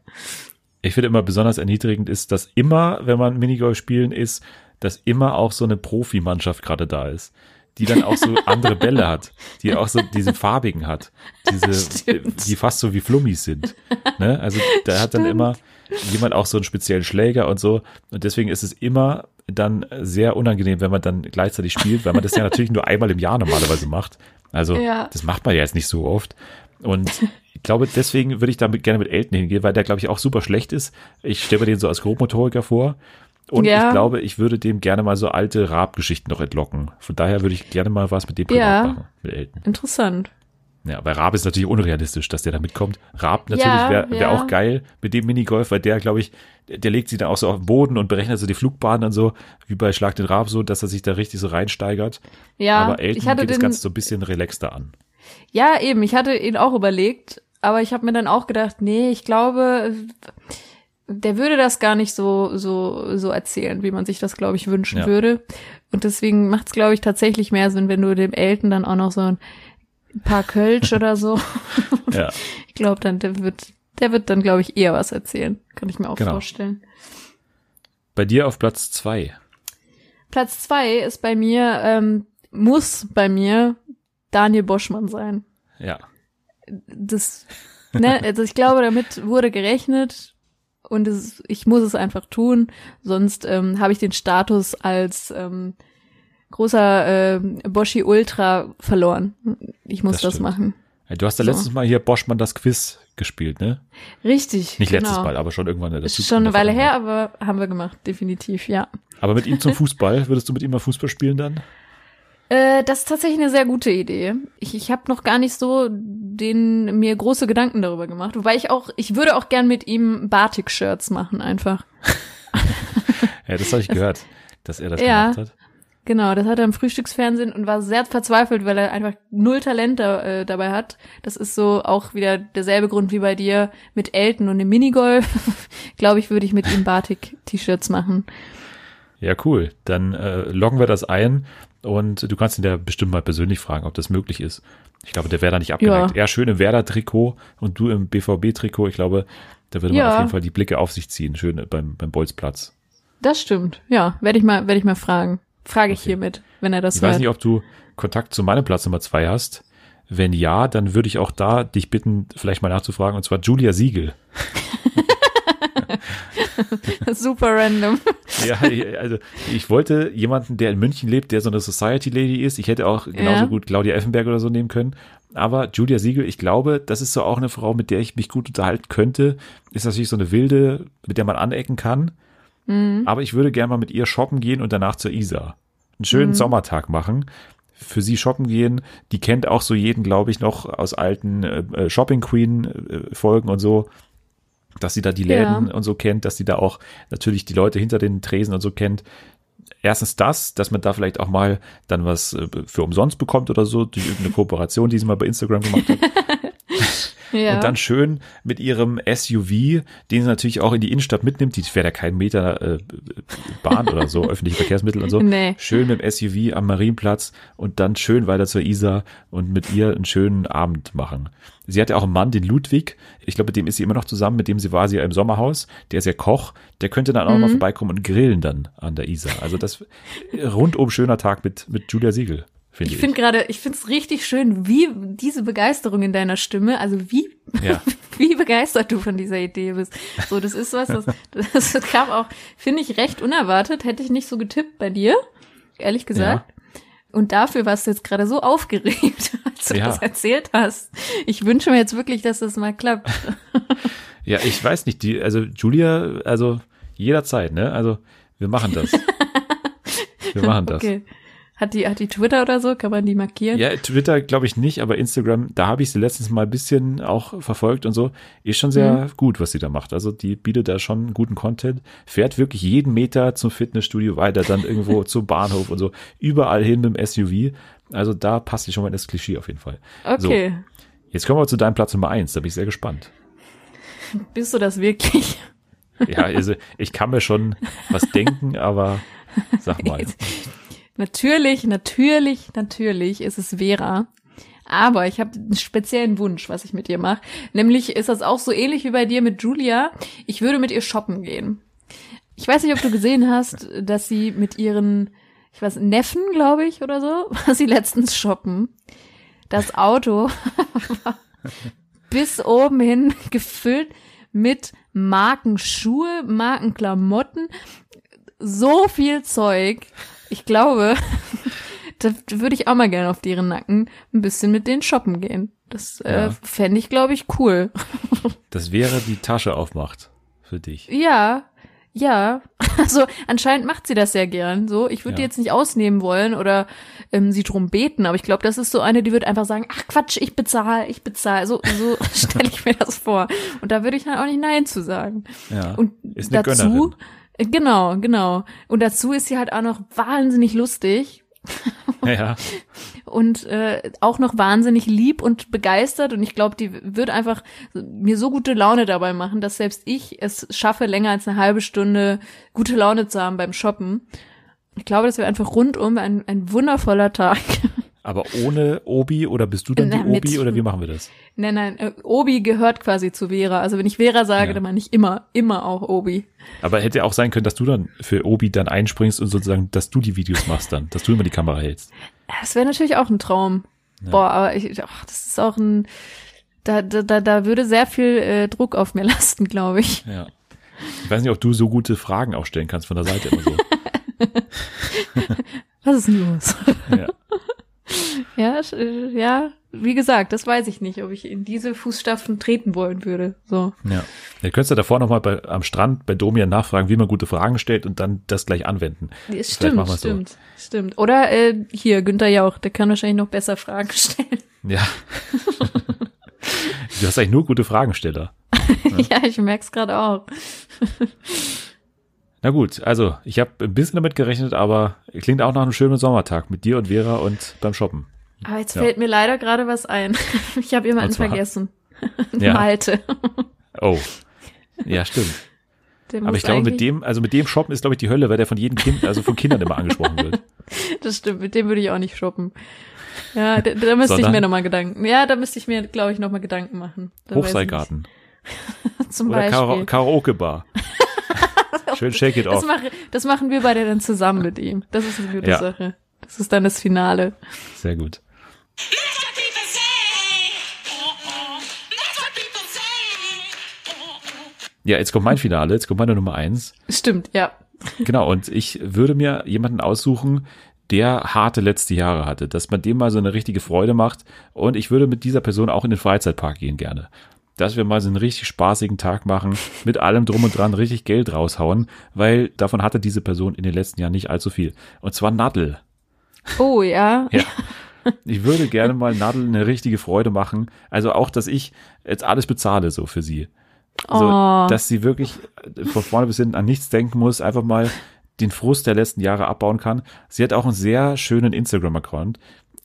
Ich finde immer besonders erniedrigend ist, dass immer, wenn man Minigolf spielen ist, dass immer auch so eine Profimannschaft gerade da ist, die dann auch so andere Bälle hat, die auch so diese farbigen hat, diese, Stimmt. die fast so wie Flummis sind. Ne? Also da hat dann immer jemand auch so einen speziellen Schläger und so. Und deswegen ist es immer dann sehr unangenehm, wenn man dann gleichzeitig spielt, weil man das ja natürlich nur einmal im Jahr normalerweise macht. Also Ja. das macht man ja jetzt nicht so oft. Und ich glaube, deswegen würde ich damit gerne mit Elton hingehen, weil der, glaube ich, auch super schlecht ist. Ich stelle mir den so als Grobmotoriker vor. Und Ja. ich glaube, ich würde dem gerne mal so alte Raab-Geschichten noch entlocken. Von daher würde ich gerne mal was mit dem privat Ja. machen, mit Elton. Interessant. Ja, bei Raab ist natürlich unrealistisch, dass der da mitkommt. Raab natürlich Ja, wäre wär ja. auch geil mit dem Minigolf, weil der, glaube ich, der legt sie dann auch so auf den Boden und berechnet so die Flugbahn dann so, wie bei Schlag den Raab so, dass er sich da richtig so reinsteigert. Ja, Aber Elton ich hatte geht das den, Ganze so ein bisschen relaxter an. ja eben, ich hatte ihn auch überlegt, aber ich habe mir dann auch gedacht, nee, ich glaube, der würde das gar nicht so so so erzählen, wie man sich das, glaube ich, wünschen Ja. würde. Und deswegen macht es, glaube ich, tatsächlich mehr Sinn, wenn du dem Elton dann auch noch so ein paar Kölsch oder so. Ja. Ich glaube, dann der wird, der wird dann, glaube ich, eher was erzählen. Kann ich mir auch Genau. vorstellen. Bei dir auf Platz zwei. Platz zwei ist bei mir, ähm, muss bei mir Daniel Boschmann sein. Ja. Das, ne, also ich glaube, damit wurde gerechnet und es, ich muss es einfach tun, sonst ähm, habe ich den Status als ähm, großer ähm, Boschi Ultra verloren. Ich muss Das das, machen. Ja, Du hast ja So. letztes Mal hier Boschmann das Quiz gespielt, ne? Richtig. Nicht letztes genau. Mal, aber schon irgendwann in der Ist schon eine Weile her, aber haben wir gemacht, definitiv, ja. Aber mit ihm zum Fußball, würdest du mit ihm mal Fußball spielen dann? Äh, das ist tatsächlich eine sehr gute Idee. Ich, ich habe noch gar nicht so den mir große Gedanken darüber gemacht, wobei ich auch, ich würde auch gern mit ihm Batik-Shirts machen einfach. Ja, das habe ich gehört, dass er das Ja. gemacht hat. Genau, das hat er im Frühstücksfernsehen und war sehr verzweifelt, weil er einfach null Talent da, äh, dabei hat. Das ist so auch wieder derselbe Grund wie bei dir mit Elton und dem Minigolf. Glaube ich, würde ich mit ihm Batik-T-Shirts machen. Ja, cool. Dann äh, loggen wir das ein und du kannst ihn ja bestimmt mal persönlich fragen, ob das möglich ist. Ich glaube, der wäre da nicht abgeneigt. Ja. Er schön im Werder-Trikot und du im BVB-Trikot. Ich glaube, da würde man Ja. auf jeden Fall die Blicke auf sich ziehen, schön beim, beim Bolzplatz. Das stimmt. Ja, werde ich mal, werde ich mal fragen. Frage ich Okay. hiermit, wenn er das Ich hört. weiß nicht, ob du Kontakt zu meinem Platz Nummer zwei hast. Wenn ja, dann würde ich auch da dich bitten, vielleicht mal nachzufragen, und zwar Julia Siegel. Super random. Ja, also ich wollte jemanden, der in München lebt, der so eine Society Lady ist. Ich hätte auch genauso Ja. gut Claudia Effenberg oder so nehmen können. Aber Julia Siegel, ich glaube, das ist so auch eine Frau, mit der ich mich gut unterhalten könnte. Ist natürlich so eine wilde, mit der man anecken kann. Mhm. Aber ich würde gerne mal mit ihr shoppen gehen und danach zur Isar. Einen schönen Mhm. Sommertag machen. Für sie shoppen gehen. Die kennt auch so jeden, glaube ich, noch aus alten äh, äh, Shopping Queen äh, Folgen und so. Dass sie da die Läden Ja. und so kennt, dass sie da auch natürlich die Leute hinter den Tresen und so kennt. Erstens das, dass man da vielleicht auch mal dann was äh, für umsonst bekommt oder so, durch irgendeine Kooperation, die sie mal bei Instagram gemacht hat. Ja. Und dann schön mit ihrem SUV, den sie natürlich auch in die Innenstadt mitnimmt, die fährt ja keinen Meter äh, Bahn oder so, öffentliche Verkehrsmittel und so. Nee. Schön mit dem SUV am Marienplatz und dann schön weiter zur Isar und mit ihr einen schönen Abend machen. Sie hat ja auch einen Mann, den Ludwig. Ich glaube, mit dem ist sie immer noch zusammen, mit dem sie war sie ja im Sommerhaus. Der ist ja Koch. Der könnte dann auch Mhm. mal vorbeikommen und grillen dann an der Isar. Also das rundum schöner Tag mit, mit Julia Siegel, finde Ich finde gerade, ich finde es richtig schön, wie diese Begeisterung in deiner Stimme, also wie, Ja. wie begeistert du von dieser Idee bist. So, das ist was, das, das kam auch, finde ich, recht unerwartet. Hätte ich nicht so getippt bei dir, ehrlich gesagt. Und dafür warst du jetzt gerade so aufgeregt, als du Ja. das erzählt hast. Ich wünsche mir jetzt wirklich, dass das mal klappt. Ja, ich weiß nicht, die, also Julia, also jederzeit, ne? Also wir machen das. Wir machen das. Okay. Hat die, hat die Twitter oder so? Kann man die markieren? Ja, Twitter glaube ich nicht, aber Instagram, da habe ich sie letztens mal ein bisschen auch verfolgt und so. Ist schon sehr gut, was sie da macht. Also die bietet da schon guten Content, fährt wirklich jeden Meter zum Fitnessstudio weiter, dann irgendwo zum Bahnhof und so, überall hin mit dem SUV. Also da passt sie schon mal in das Klischee auf jeden Fall. Okay. Jetzt kommen wir zu deinem Platz Nummer eins, da bin ich sehr gespannt. Bist du das wirklich? Ja, also ich kann mir schon was denken, aber sag mal. Natürlich, natürlich, natürlich ist es Vera. Aber ich habe einen speziellen Wunsch, was ich mit ihr mache. Nämlich ist das auch so ähnlich wie bei dir mit Julia. Ich würde mit ihr shoppen gehen. Ich weiß nicht, ob du gesehen hast, dass sie mit ihren, ich weiß, Neffen, glaube ich, oder so, war sie letztens shoppen. Das Auto war bis oben hin gefüllt mit Markenschuhe, Markenklamotten, so viel Zeug. Ich glaube, da würde ich auch mal gerne auf deren Nacken ein bisschen mit denen shoppen gehen. Das äh, Ja. fände ich, glaube ich, cool. Das wäre die Tasche aufmacht für dich. Ja, ja. Also anscheinend macht sie das sehr gern. So, ich würde Ja. die jetzt nicht ausnehmen wollen oder ähm, sie drum beten, aber ich glaube, das ist so eine, die wird einfach sagen, ach Quatsch, ich bezahle, ich bezahle. So, so stelle ich mir das vor. Und da würde ich dann auch nicht Nein zu sagen. Ja. Und ist eine dazu, Gönnerin. Genau, genau. Und dazu ist sie halt auch noch wahnsinnig lustig Ja. und äh, auch noch wahnsinnig lieb und begeistert und ich glaube, die wird einfach mir so gute Laune dabei machen, dass selbst ich es schaffe, länger als eine halbe Stunde gute Laune zu haben beim Shoppen. Ich glaube, das wäre einfach rundum ein, ein wundervoller Tag. Aber ohne Obi oder bist du dann Na, die mit- Obi oder wie machen wir das? nein, nein, äh, Obi gehört quasi zu Vera. Also wenn ich Vera sage, Ja. dann meine ich immer, immer auch Obi. Aber hätte auch sein können, dass du dann für Obi dann einspringst und sozusagen, dass du die Videos machst dann, dass du immer die Kamera hältst. Das wäre natürlich auch ein Traum. Boah, aber ich, ach, das ist auch ein, da, da, da, da würde sehr viel äh, Druck auf mir lasten, glaube ich. Ja. Ich weiß nicht, ob du so gute Fragen auch stellen kannst von der Seite immer so. Was ist denn los? Ja. Ja, äh, ja, wie gesagt, das weiß ich nicht, ob ich in diese Fußstapfen treten wollen würde. So. Ja. Du könntest ja davor nochmal bei, am Strand bei Domian nachfragen, wie man gute Fragen stellt und dann das gleich anwenden. Vielleicht Stimmt, wir's so. stimmt, stimmt. Oder äh, hier, Günther Jauch, der kann wahrscheinlich noch besser Fragen stellen. Ja. du hast eigentlich nur gute Fragensteller. ja, ich merk's gerade auch. Na gut, also ich habe ein bisschen damit gerechnet, aber klingt auch nach einem schönen Sommertag mit dir und Vera und beim Shoppen. Aber jetzt Ja. fällt mir leider gerade was ein. Ich habe jemanden vergessen. Ja. Malte. Oh. Ja, stimmt. Der Aber ich glaube, mit dem, also mit dem Shoppen ist, glaube ich, die Hölle, weil der von jedem Kind, also von Kindern immer angesprochen wird. Das stimmt, mit dem würde ich auch nicht shoppen. Ja, da, da müsste ich Sondern? mir nochmal Gedanken. Ja, da müsste ich mir, glaube ich, nochmal Gedanken machen. Da ich Hochseilgarten. Zum Oder Beispiel. Kara Karaoke-Bar. Schön shake it Das, off. mache, das machen wir beide dann zusammen mit ihm. Das ist eine gute Ja. Sache. Das ist dann das Finale. Sehr gut. Ja, jetzt kommt mein Finale, jetzt kommt meine Nummer eins. Stimmt, ja. Genau, und ich würde mir jemanden aussuchen, der harte letzte Jahre hatte, dass man dem mal so eine richtige Freude macht. Und ich würde mit dieser Person auch in den Freizeitpark gehen gerne. Dass wir mal so einen richtig spaßigen Tag machen, mit allem drum und dran richtig Geld raushauen, weil davon hatte diese Person in den letzten Jahren nicht allzu viel. Und zwar Nadel. Oh, ja. Ja. Ich würde gerne mal Nadel eine richtige Freude machen. Also auch, dass ich jetzt alles bezahle so für sie. So, Oh. dass sie wirklich von vorne bis hinten an nichts denken muss, einfach mal den Frust der letzten Jahre abbauen kann. Sie hat auch einen sehr schönen Instagram-Account.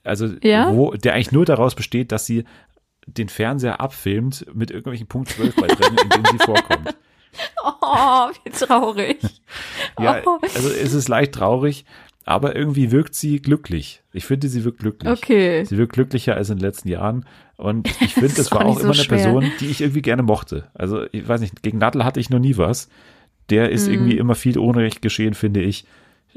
Also, Ja? wo, der eigentlich nur daraus besteht, dass sie den Fernseher abfilmt mit irgendwelchen Punkt 12 Beiträgen, in denen sie vorkommt. Oh, wie traurig. Ja, Oh. also es ist leicht traurig, aber irgendwie wirkt sie glücklich. Ich finde, sie wirkt glücklich. Okay. Sie wirkt glücklicher als in den letzten Jahren. Und ich finde, das auch war auch nicht so immer eine. Person, die ich irgendwie gerne mochte. Also, ich weiß nicht, gegen Nadel hatte ich noch nie was. Der ist Mhm. irgendwie immer viel Unrecht geschehen, finde ich.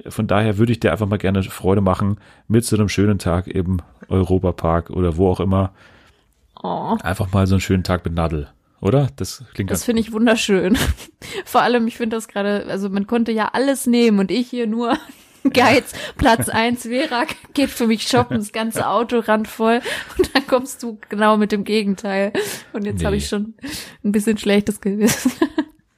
Von daher würde ich dir einfach mal gerne Freude machen mit so einem schönen Tag im Europapark oder wo auch immer. Oh, Einfach mal so einen schönen Tag mit Nadel. Oder? Das klingt das finde ich wunderschön. Vor allem, ich finde das gerade, also man konnte ja alles nehmen und ich hier nur Geiz, Platz eins Vera geht für mich shoppen, das ganze Auto randvoll und dann kommst du genau mit dem Gegenteil. Und jetzt Nee. habe ich schon ein bisschen schlechtes Gewissen.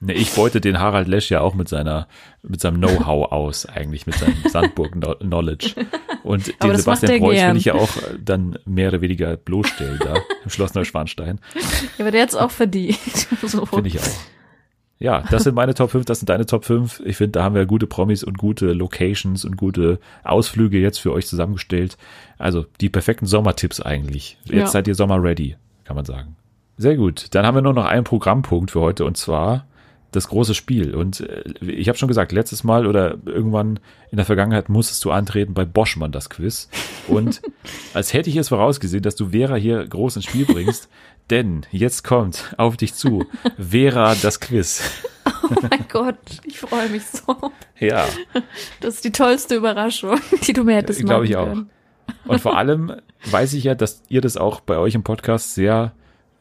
Nee, ich beute den Harald Lesch ja auch mit seiner, mit seinem Know-how aus, eigentlich, mit seinem Sandburg-Knowledge. Und den Sebastian Preuß will ich ja auch dann mehr oder weniger bloßstellen da im Schloss Neuschwanstein. Ja, aber der hat's auch verdient. So. Finde ich auch. Ja, das sind meine Top 5, das sind deine Top 5. Ich finde, da haben wir gute Promis und gute Locations und gute Ausflüge jetzt für euch zusammengestellt. Also die perfekten Sommertipps eigentlich. Jetzt Ja. seid ihr Sommer ready, kann man sagen. Sehr gut. Dann haben wir nur noch einen Programmpunkt für heute und zwar das große Spiel. Und äh, ich habe schon gesagt, letztes Mal oder irgendwann in der Vergangenheit musstest du antreten bei Boschmann das Quiz. Und als hätte ich es vorausgesehen, dass du Vera hier groß ins Spiel bringst. Denn jetzt kommt auf dich zu Vera das Quiz. Oh mein Gott, ich freue mich so. Ja, Das ist die tollste Überraschung, die du mir hättest glaube machen ich auch. Und vor allem weiß ich ja, dass ihr das auch bei euch im Podcast sehr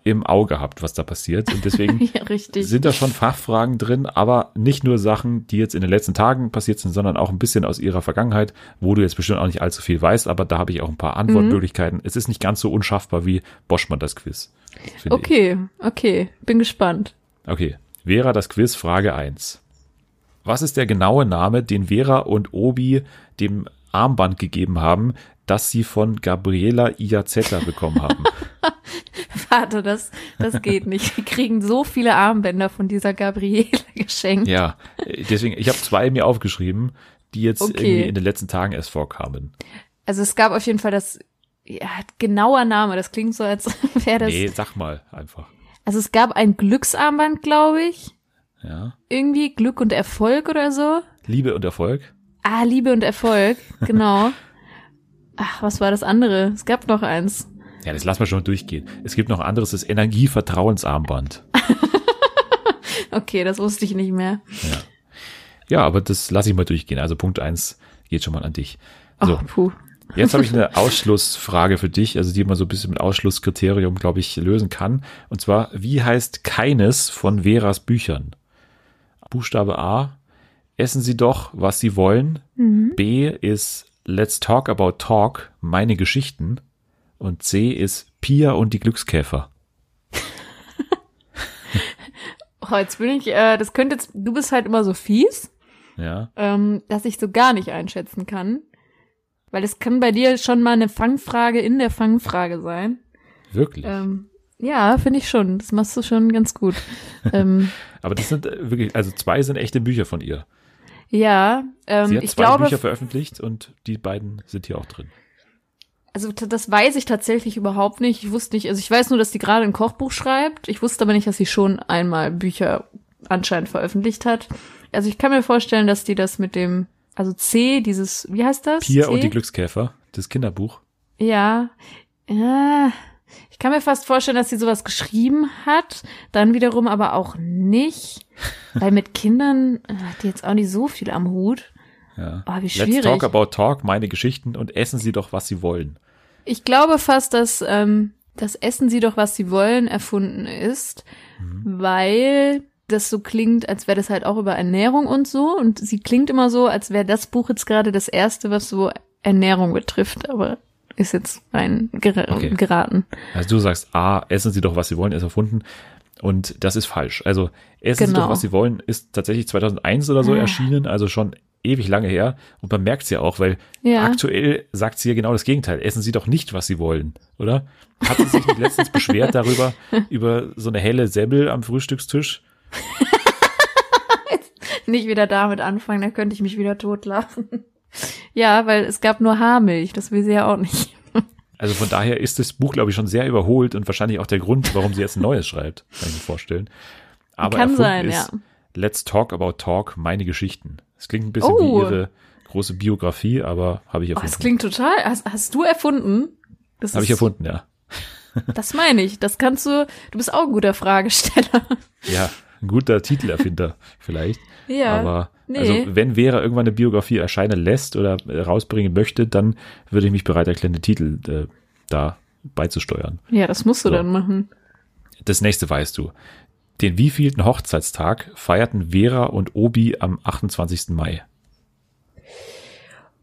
im Auge habt, was da passiert. Und deswegen Ja, sind da schon Fachfragen drin, aber nicht nur Sachen, die jetzt in den letzten Tagen passiert sind, sondern auch ein bisschen aus ihrer Vergangenheit, wo du jetzt bestimmt auch nicht allzu viel weißt, aber da habe ich auch ein paar Antwortmöglichkeiten. Es ist nicht ganz so unschaffbar wie Boschmann das Quiz. finde ich. Okay, okay. Bin gespannt. Okay, Vera, das Quiz, Frage 1. Was ist der genaue Name, den Vera und Obi dem Armband gegeben haben, das sie von Gabriela Iazetta bekommen haben? Warte, das, das geht nicht. Wir kriegen so viele Armbänder von dieser Gabriele geschenkt. ja, deswegen, ich habe zwei mir aufgeschrieben, die jetzt Okay. irgendwie in den letzten Tagen erst vorkamen. Also es gab auf jeden Fall das, ja, genauer Name. Das klingt so, als wäre das. Nee, sag mal einfach. Also es gab ein Glücksarmband, glaube ich. Ja. Irgendwie Glück und Erfolg oder so. Liebe und Erfolg. Ah, Liebe und Erfolg, genau. Ach, was war das andere? Es gab noch eins. Ja, das lassen wir schon durchgehen. Es gibt noch ein anderes, das Energievertrauensarmband. Okay, das wusste ich nicht mehr. Ja, aber das lasse ich mal durchgehen. Also Punkt eins geht schon mal an dich. So, Oh, puh. Jetzt habe ich eine Ausschlussfrage für dich, also die man so ein bisschen mit Ausschlusskriterium, glaube ich, lösen kann. Und zwar, wie heißt keines von Veras Büchern? Buchstabe A, essen Sie doch, was Sie wollen. B ist Let's Talk About Talk, meine Geschichten. Und C ist Pia und die Glückskäfer. Oh, jetzt bin ich, äh, das könnte jetzt, du bist halt immer so fies, Ja, ähm, dass ich so gar nicht einschätzen kann. Weil es kann bei dir schon mal eine Fangfrage in der Fangfrage sein. wirklich. Ähm, ja, finde ich schon. Das machst du schon ganz gut. ähm, Aber das sind äh, wirklich, also zwei sind echte Bücher von ihr. Ja, ähm, Sie hat ich zwei glaube, Bücher veröffentlicht und die beiden sind hier auch drin. also das weiß ich tatsächlich überhaupt nicht. Ich wusste nicht, also ich weiß nur, dass die gerade ein Kochbuch schreibt. Ich wusste aber nicht, dass sie schon einmal Bücher anscheinend veröffentlicht hat. Also ich kann mir vorstellen, dass die das mit dem, also C, dieses, wie heißt das? Pia C? und die Glückskäfer, das Kinderbuch. Ja. Ja. Ich kann mir fast vorstellen, dass sie sowas geschrieben hat, dann wiederum aber auch nicht, weil mit Kindern äh, hat die jetzt auch nicht so viel am Hut. Ja. Oh, wie Let's schwierig. talk about talk, meine Geschichten und essen Sie doch, was Sie wollen. Ich glaube fast, dass ähm, das Essen sie doch, was sie wollen, erfunden ist, weil das so klingt, als wäre das halt auch über Ernährung und so. Und sie klingt immer so, als wäre das Buch jetzt gerade das erste, was so Ernährung betrifft, aber ist jetzt rein ger Okay. geraten. Also du sagst, A, essen Sie doch, was Sie wollen, ist erfunden. Und das ist falsch. Also essen Sie Genau. doch, was Sie wollen, ist tatsächlich 2001 oder so Ah. erschienen, also schon ewig lange her. Und man merkt es ja auch, weil Ja. aktuell sagt sie ja genau das Gegenteil. Essen Sie doch nicht, was Sie wollen, oder? Hat sie sich nicht letztens beschwert darüber, über so eine helle Semmel am Frühstückstisch? Nicht wieder damit anfangen, da könnte ich mich wieder totlachen. Ja, weil es gab nur Haarmilch, das will sie ja auch nicht. Also von daher ist das Buch, glaube ich, schon sehr überholt und wahrscheinlich auch der Grund, warum sie jetzt ein neues schreibt, kann ich mir vorstellen. Aber Kann sein, ist ja. Let's Talk About Talk, meine Geschichten. Es klingt ein bisschen Oh. wie ihre große Biografie, aber habe ich Oh, erfunden. das klingt total. Hast, hast du erfunden? Das habe ich erfunden, ja. Das meine ich. Das kannst du. Du bist auch ein guter Fragesteller. Ja, ein guter Titelerfinder vielleicht. Ja. Aber nee. also wenn Vera irgendwann eine Biografie erscheinen lässt oder äh, rausbringen möchte, dann würde ich mich bereit erklären, den Titel äh, da beizusteuern. Ja, das musst du So. dann machen. Das nächste weißt du. Den wievielten Hochzeitstag feierten Vera und Obi am 28. Mai?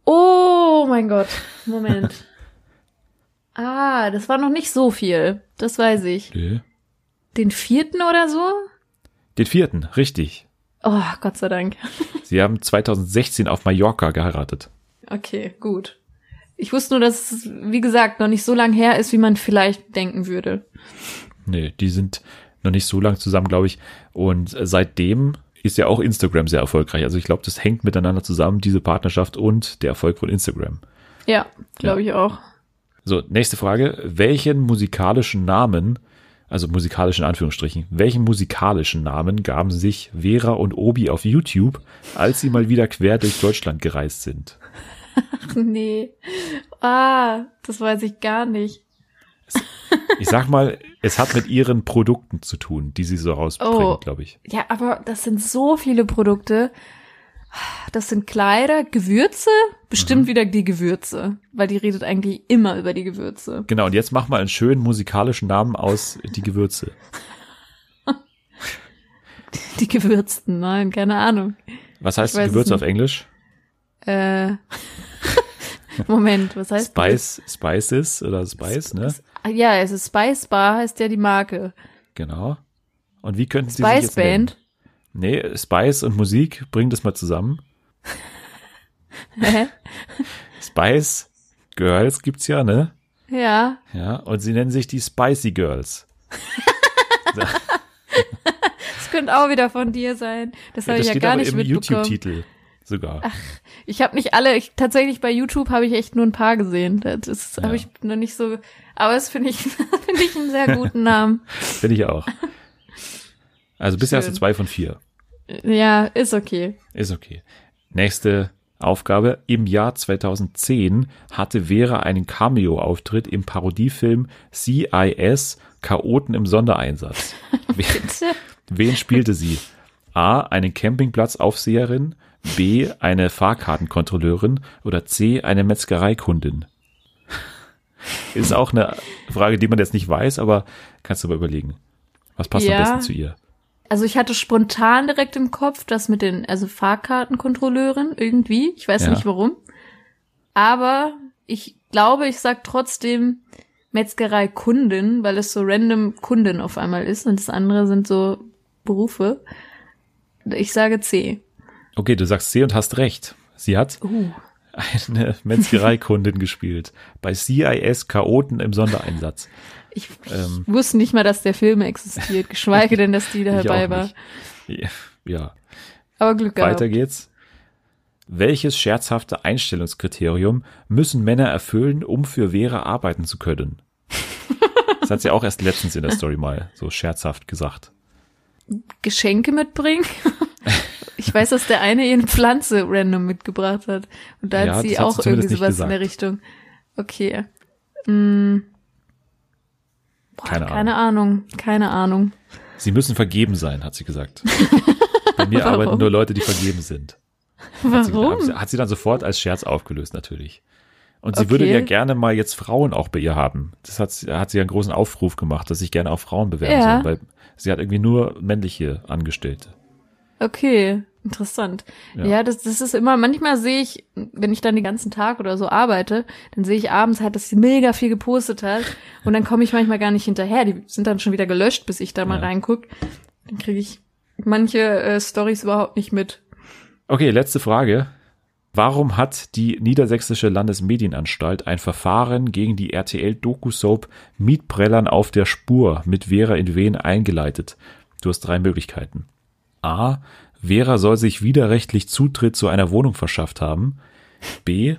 Oh mein Gott. Moment. ah, das war noch nicht so viel. Das weiß ich. Nö. Den vierten oder so? Den vierten, richtig. Oh, Gott sei Dank. Sie haben 2016 auf Mallorca geheiratet. Okay, gut. Ich wusste nur, dass es, wie gesagt, noch nicht so lang her ist, wie man vielleicht denken würde. Nee, die sind noch nicht so lang zusammen, glaube ich. Und seitdem ist ja auch Instagram sehr erfolgreich. Also ich glaube, das hängt miteinander zusammen, diese Partnerschaft und der Erfolg von Instagram. Ja, glaube ich auch. So, nächste Frage. Welchen musikalischen Namen, also musikalischen Anführungsstrichen, welchen musikalischen Namen gaben sich Vera und Obi auf YouTube, als sie mal wieder quer durch Deutschland gereist sind? Nee. Ah, das weiß ich gar nicht. Ich sag mal, es hat mit ihren Produkten zu tun, die sie so rausbringen, Oh. glaube ich. Ja, aber das sind so viele Produkte. Das sind Kleider, Gewürze, Mhm. bestimmt wieder die Gewürze, weil die redet eigentlich immer über die Gewürze. Genau, und jetzt mach mal einen schönen musikalischen Namen aus die Gewürze. Die Gewürzten, nein, keine Ahnung. Was heißt Gewürze auf Englisch? Äh, Moment, was heißt Spice, Spices oder Spice, ne? das? Ja, es ist Spice Bar, heißt ja die Marke. Genau. Und wie könnten Sie sich Spice jetzt nennen? Nee, Spice und Musik, bring das mal zusammen. Hä? Spice Girls gibt's ja, ne? ja, Ja, und sie nennen sich die Spicy Girls. das könnte auch wieder von dir sein. Das habe das ich ja steht gar aber nicht im mitbekommen. YouTube-Titel sogar. Ich habe nicht alle, ich, tatsächlich bei YouTube habe ich echt nur ein paar gesehen. Das Ja. habe ich noch nicht so, aber das finde ich, finde ich einen sehr guten Namen. Finde ich auch. Also bisher hast du zwei von vier. Ja, ist okay. Ist okay. Nächste Aufgabe. Im Jahr 2010 hatte Vera einen Cameo-Auftritt im Parodiefilm CIS Chaoten im Sondereinsatz. Wen, wen spielte sie? A. Eine Campingplatzaufseherin, B. Eine Fahrkartenkontrolleurin oder C. Eine Metzgereikundin? Ist auch eine Frage, die man jetzt nicht weiß, aber kannst du mal überlegen. Was passt am Ja. besten zu ihr? Also ich hatte spontan direkt im Kopf das mit den, also Fahrkartenkontrolleurin irgendwie. Ich weiß Ja. nicht warum. Aber ich glaube, ich sag trotzdem Metzgerei Kundin, weil es so random Kundin auf einmal ist und das andere sind so Berufe. Ich sage C. Okay, du sagst C und hast recht. Sie hat Uh. eine Metzgereikundin gespielt. Bei CIS Chaoten im Sondereinsatz. Ich, Ähm. ich wusste nicht mal, dass der Film existiert, geschweige denn, dass die dabei war. nicht. Ja. Aber Glück gehabt. Weiter geht's. Welches scherzhafte Einstellungskriterium müssen Männer erfüllen, um für Vera arbeiten zu können? Das hat sie auch erst letztens in der Story mal so scherzhaft gesagt. Geschenke mitbringen. Ich weiß, dass der eine ihr eine Pflanze random mitgebracht hat. Und da Ja, hat sie auch irgendwie sowas in der. Richtung. Okay. Hm. Boah, Keine keine Ahnung. Keine Ahnung. Sie müssen vergeben sein, hat sie gesagt. Bei mir Warum? arbeiten nur Leute, die vergeben sind. Hat sie, Warum? hat sie dann sofort als Scherz aufgelöst, natürlich. Und sie Okay. würde ja gerne mal jetzt Frauen auch bei ihr haben. Das hat, sie- hat sie ja einen großen Aufruf gemacht, dass sich gerne auch Frauen bewerben Ja. sollen, weil sie hat irgendwie nur männliche Angestellte. Okay, interessant. Ja. Ja, das, das ist immer, manchmal sehe ich, wenn ich dann den ganzen Tag oder so arbeite, dann sehe ich abends halt, dass sie mega viel gepostet hat und dann komme ich manchmal gar nicht hinterher. Die sind dann schon wieder gelöscht, bis ich da mal Ja. reinguck. Dann kriege ich manche äh, Stories überhaupt nicht mit. Okay, letzte Frage. Warum hat die Niedersächsische Landesmedienanstalt ein Verfahren gegen die RTL-Doku-Soap Mietprellern auf der Spur mit Vera in Wien eingeleitet? Du hast drei Möglichkeiten. A. Vera soll sich widerrechtlich Zutritt zu einer Wohnung verschafft haben. B.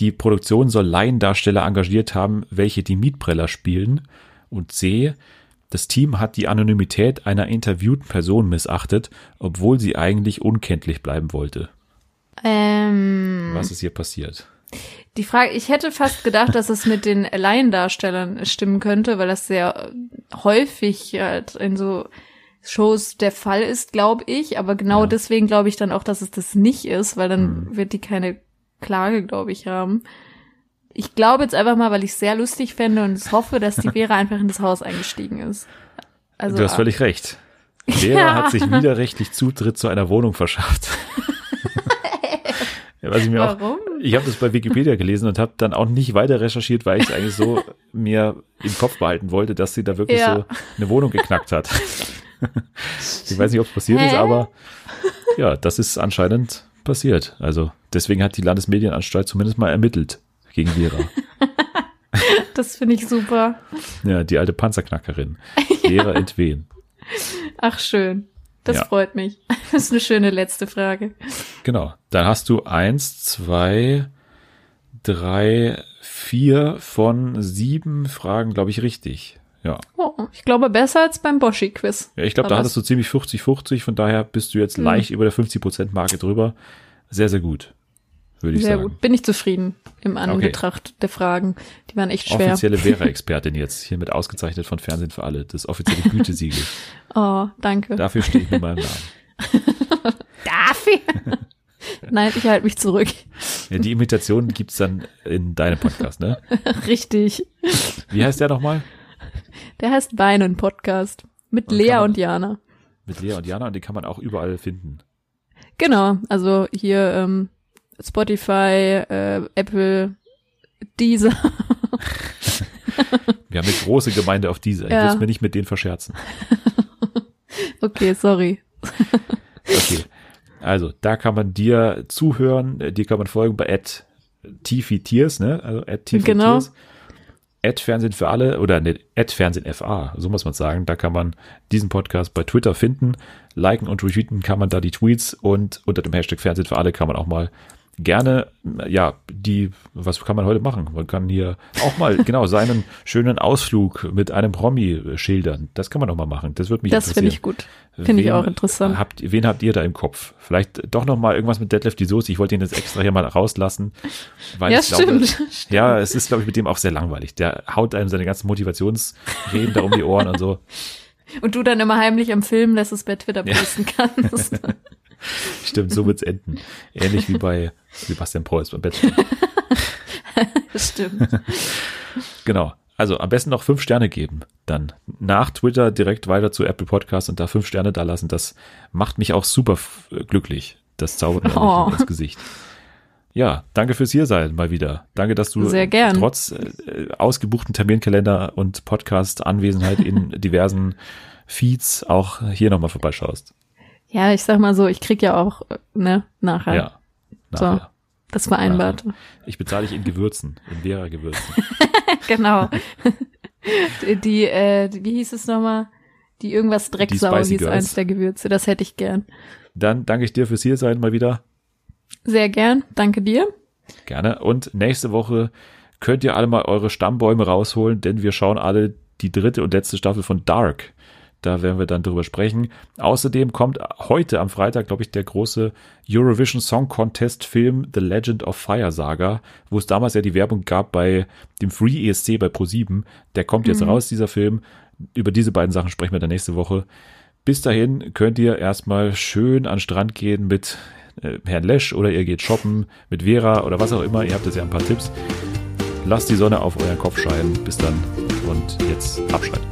Die Produktion soll Laiendarsteller engagiert haben, welche die Mietpreller spielen. Und C. Das Team hat die Anonymität einer interviewten Person missachtet, obwohl sie eigentlich unkenntlich bleiben wollte. Ähm, Was ist hier passiert? die Frage, ich hätte fast gedacht, dass es mit den Laiendarstellern stimmen könnte, weil das sehr häufig halt in so Shows der Fall ist, glaube ich. Aber genau Ja. deswegen glaube ich dann auch, dass es das nicht ist, weil dann Hm. wird die keine Klage, glaube ich, haben. Ich glaube jetzt einfach mal, weil ich es sehr lustig fände und es hoffe, dass die Vera einfach in das Haus eingestiegen ist. Also, du hast ah, völlig recht. Vera Ja. hat sich widerrechtlich Zutritt zu einer Wohnung verschafft. was ich mir auch, Warum? ich habe das bei Wikipedia gelesen und habe dann auch nicht weiter recherchiert, weil ich es eigentlich so mir im Kopf behalten wollte, dass sie da wirklich Ja. so eine Wohnung geknackt hat. ich weiß nicht, ob es passiert ist, Hä? aber ja, das ist anscheinend passiert. Also deswegen hat die Landesmedienanstalt zumindest mal ermittelt gegen Vera. Das finde ich super. Ja, die alte Panzerknackerin. Vera Entwen. Ach, schön. Das Ja. freut mich. Das ist eine schöne letzte Frage. Genau. Dann hast du eins, zwei, drei, vier von sieben Fragen, glaube ich, richtig. Ja. Oh, ich glaube, besser als beim Boschi-Quiz. ja ich glaube, da hattest du ziemlich 50-50, von daher bist du jetzt Hm. leicht über der 50%-Marke drüber. Sehr, sehr gut. Würde ich Sehr sagen. gut. Bin ich zufrieden im Anbetracht der Fragen. Die waren echt schwer. Offizielle Vera-Expertin jetzt, hiermit ausgezeichnet von Fernsehen für alle. Das offizielle Gütesiegel. Oh, danke. Dafür stehe ich mit meinem Namen. Dafür? Nein, ich halte mich zurück. Ja, die Imitation gibt's dann in deinem Podcast, ne? Richtig. Wie heißt der nochmal? Der heißt Beinen Podcast. Mit Und Lea und Jana. Mit Lea und Jana und den kann man auch überall finden. Genau, also hier ähm, Spotify, äh, Apple, Deezer. Wir haben eine große Gemeinde auf dieser. Ich Ja. will mir nicht mit denen verscherzen. Okay, sorry. Okay. Also, da kann man dir zuhören, äh, dir kann man folgen bei at Tiers, ne? Also at Tiers. Genau. At Fernsehen für alle oder at Fernsehen FA, so muss man sagen. Da kann man diesen Podcast bei Twitter finden. Liken und retweeten kann man da die Tweets und unter dem Hashtag Fernsehen für alle kann man auch mal gerne, ja, die, was kann man heute machen? Man kann hier auch mal, genau, seinen schönen Ausflug mit einem Promi schildern. Das kann man auch mal machen. Das würde mich Das finde interessieren. ich gut. Finde ich auch interessant. Habt, wen habt ihr da im Kopf? Vielleicht doch noch mal irgendwas mit Deadlift die Soße. Ich wollte ihn jetzt extra hier mal rauslassen. Weil Ja, ich glaube, stimmt. Ja, es ist, glaube ich, mit dem auch sehr langweilig. Der haut einem seine ganzen Motivationsreden da um die Ohren und so. Und du dann immer heimlich am Film, dass es bei Twitter posten kannst. Stimmt, so wird's enden. Ähnlich wie bei Sebastian Preuß beim Bachelor. Stimmt. Genau. Also am besten noch fünf Sterne geben. Dann nach Twitter direkt weiter zu Apple Podcast und da fünf Sterne da lassen. Das macht mich auch super glücklich. Das zaubert mir auch Oh. ins Gesicht. Ja, danke fürs hier sein mal wieder. Danke, dass du Sehr gern. trotz äh, ausgebuchten Terminkalender und Podcast-Anwesenheit in diversen Feeds auch hier nochmal vorbeischaust. Ja, ich sag mal so, ich krieg ja auch, äh, ne, nachher. Ja. So. Nachher. Das vereinbart. Ich bezahle dich in Gewürzen, in Vera-Gewürzen. genau. die, die, äh, wie hieß es nochmal? Die irgendwas Drecksau hieß Girls. eins der Gewürze. Das hätte ich gern. Dann danke ich dir fürs hier sein mal wieder. Sehr gern. Danke dir. Gerne. Und nächste Woche könnt ihr alle mal eure Stammbäume rausholen, denn wir schauen alle die dritte und letzte Staffel von Dark. Da werden wir dann drüber sprechen. Außerdem kommt heute am Freitag, glaube ich, der große Eurovision Song Contest Film The Legend of Fire Saga, wo es damals ja die Werbung gab bei dem Free ESC bei Pro7. Der kommt jetzt raus, dieser Film. Über diese beiden Sachen sprechen wir dann nächste Woche. Bis dahin könnt ihr erstmal schön an den Strand gehen mit äh, Herrn Lesch oder ihr geht shoppen mit Vera oder was auch immer. Ihr habt jetzt ja ein paar Tipps. Lasst die Sonne auf euren Kopf scheinen. Bis dann und jetzt abschalten.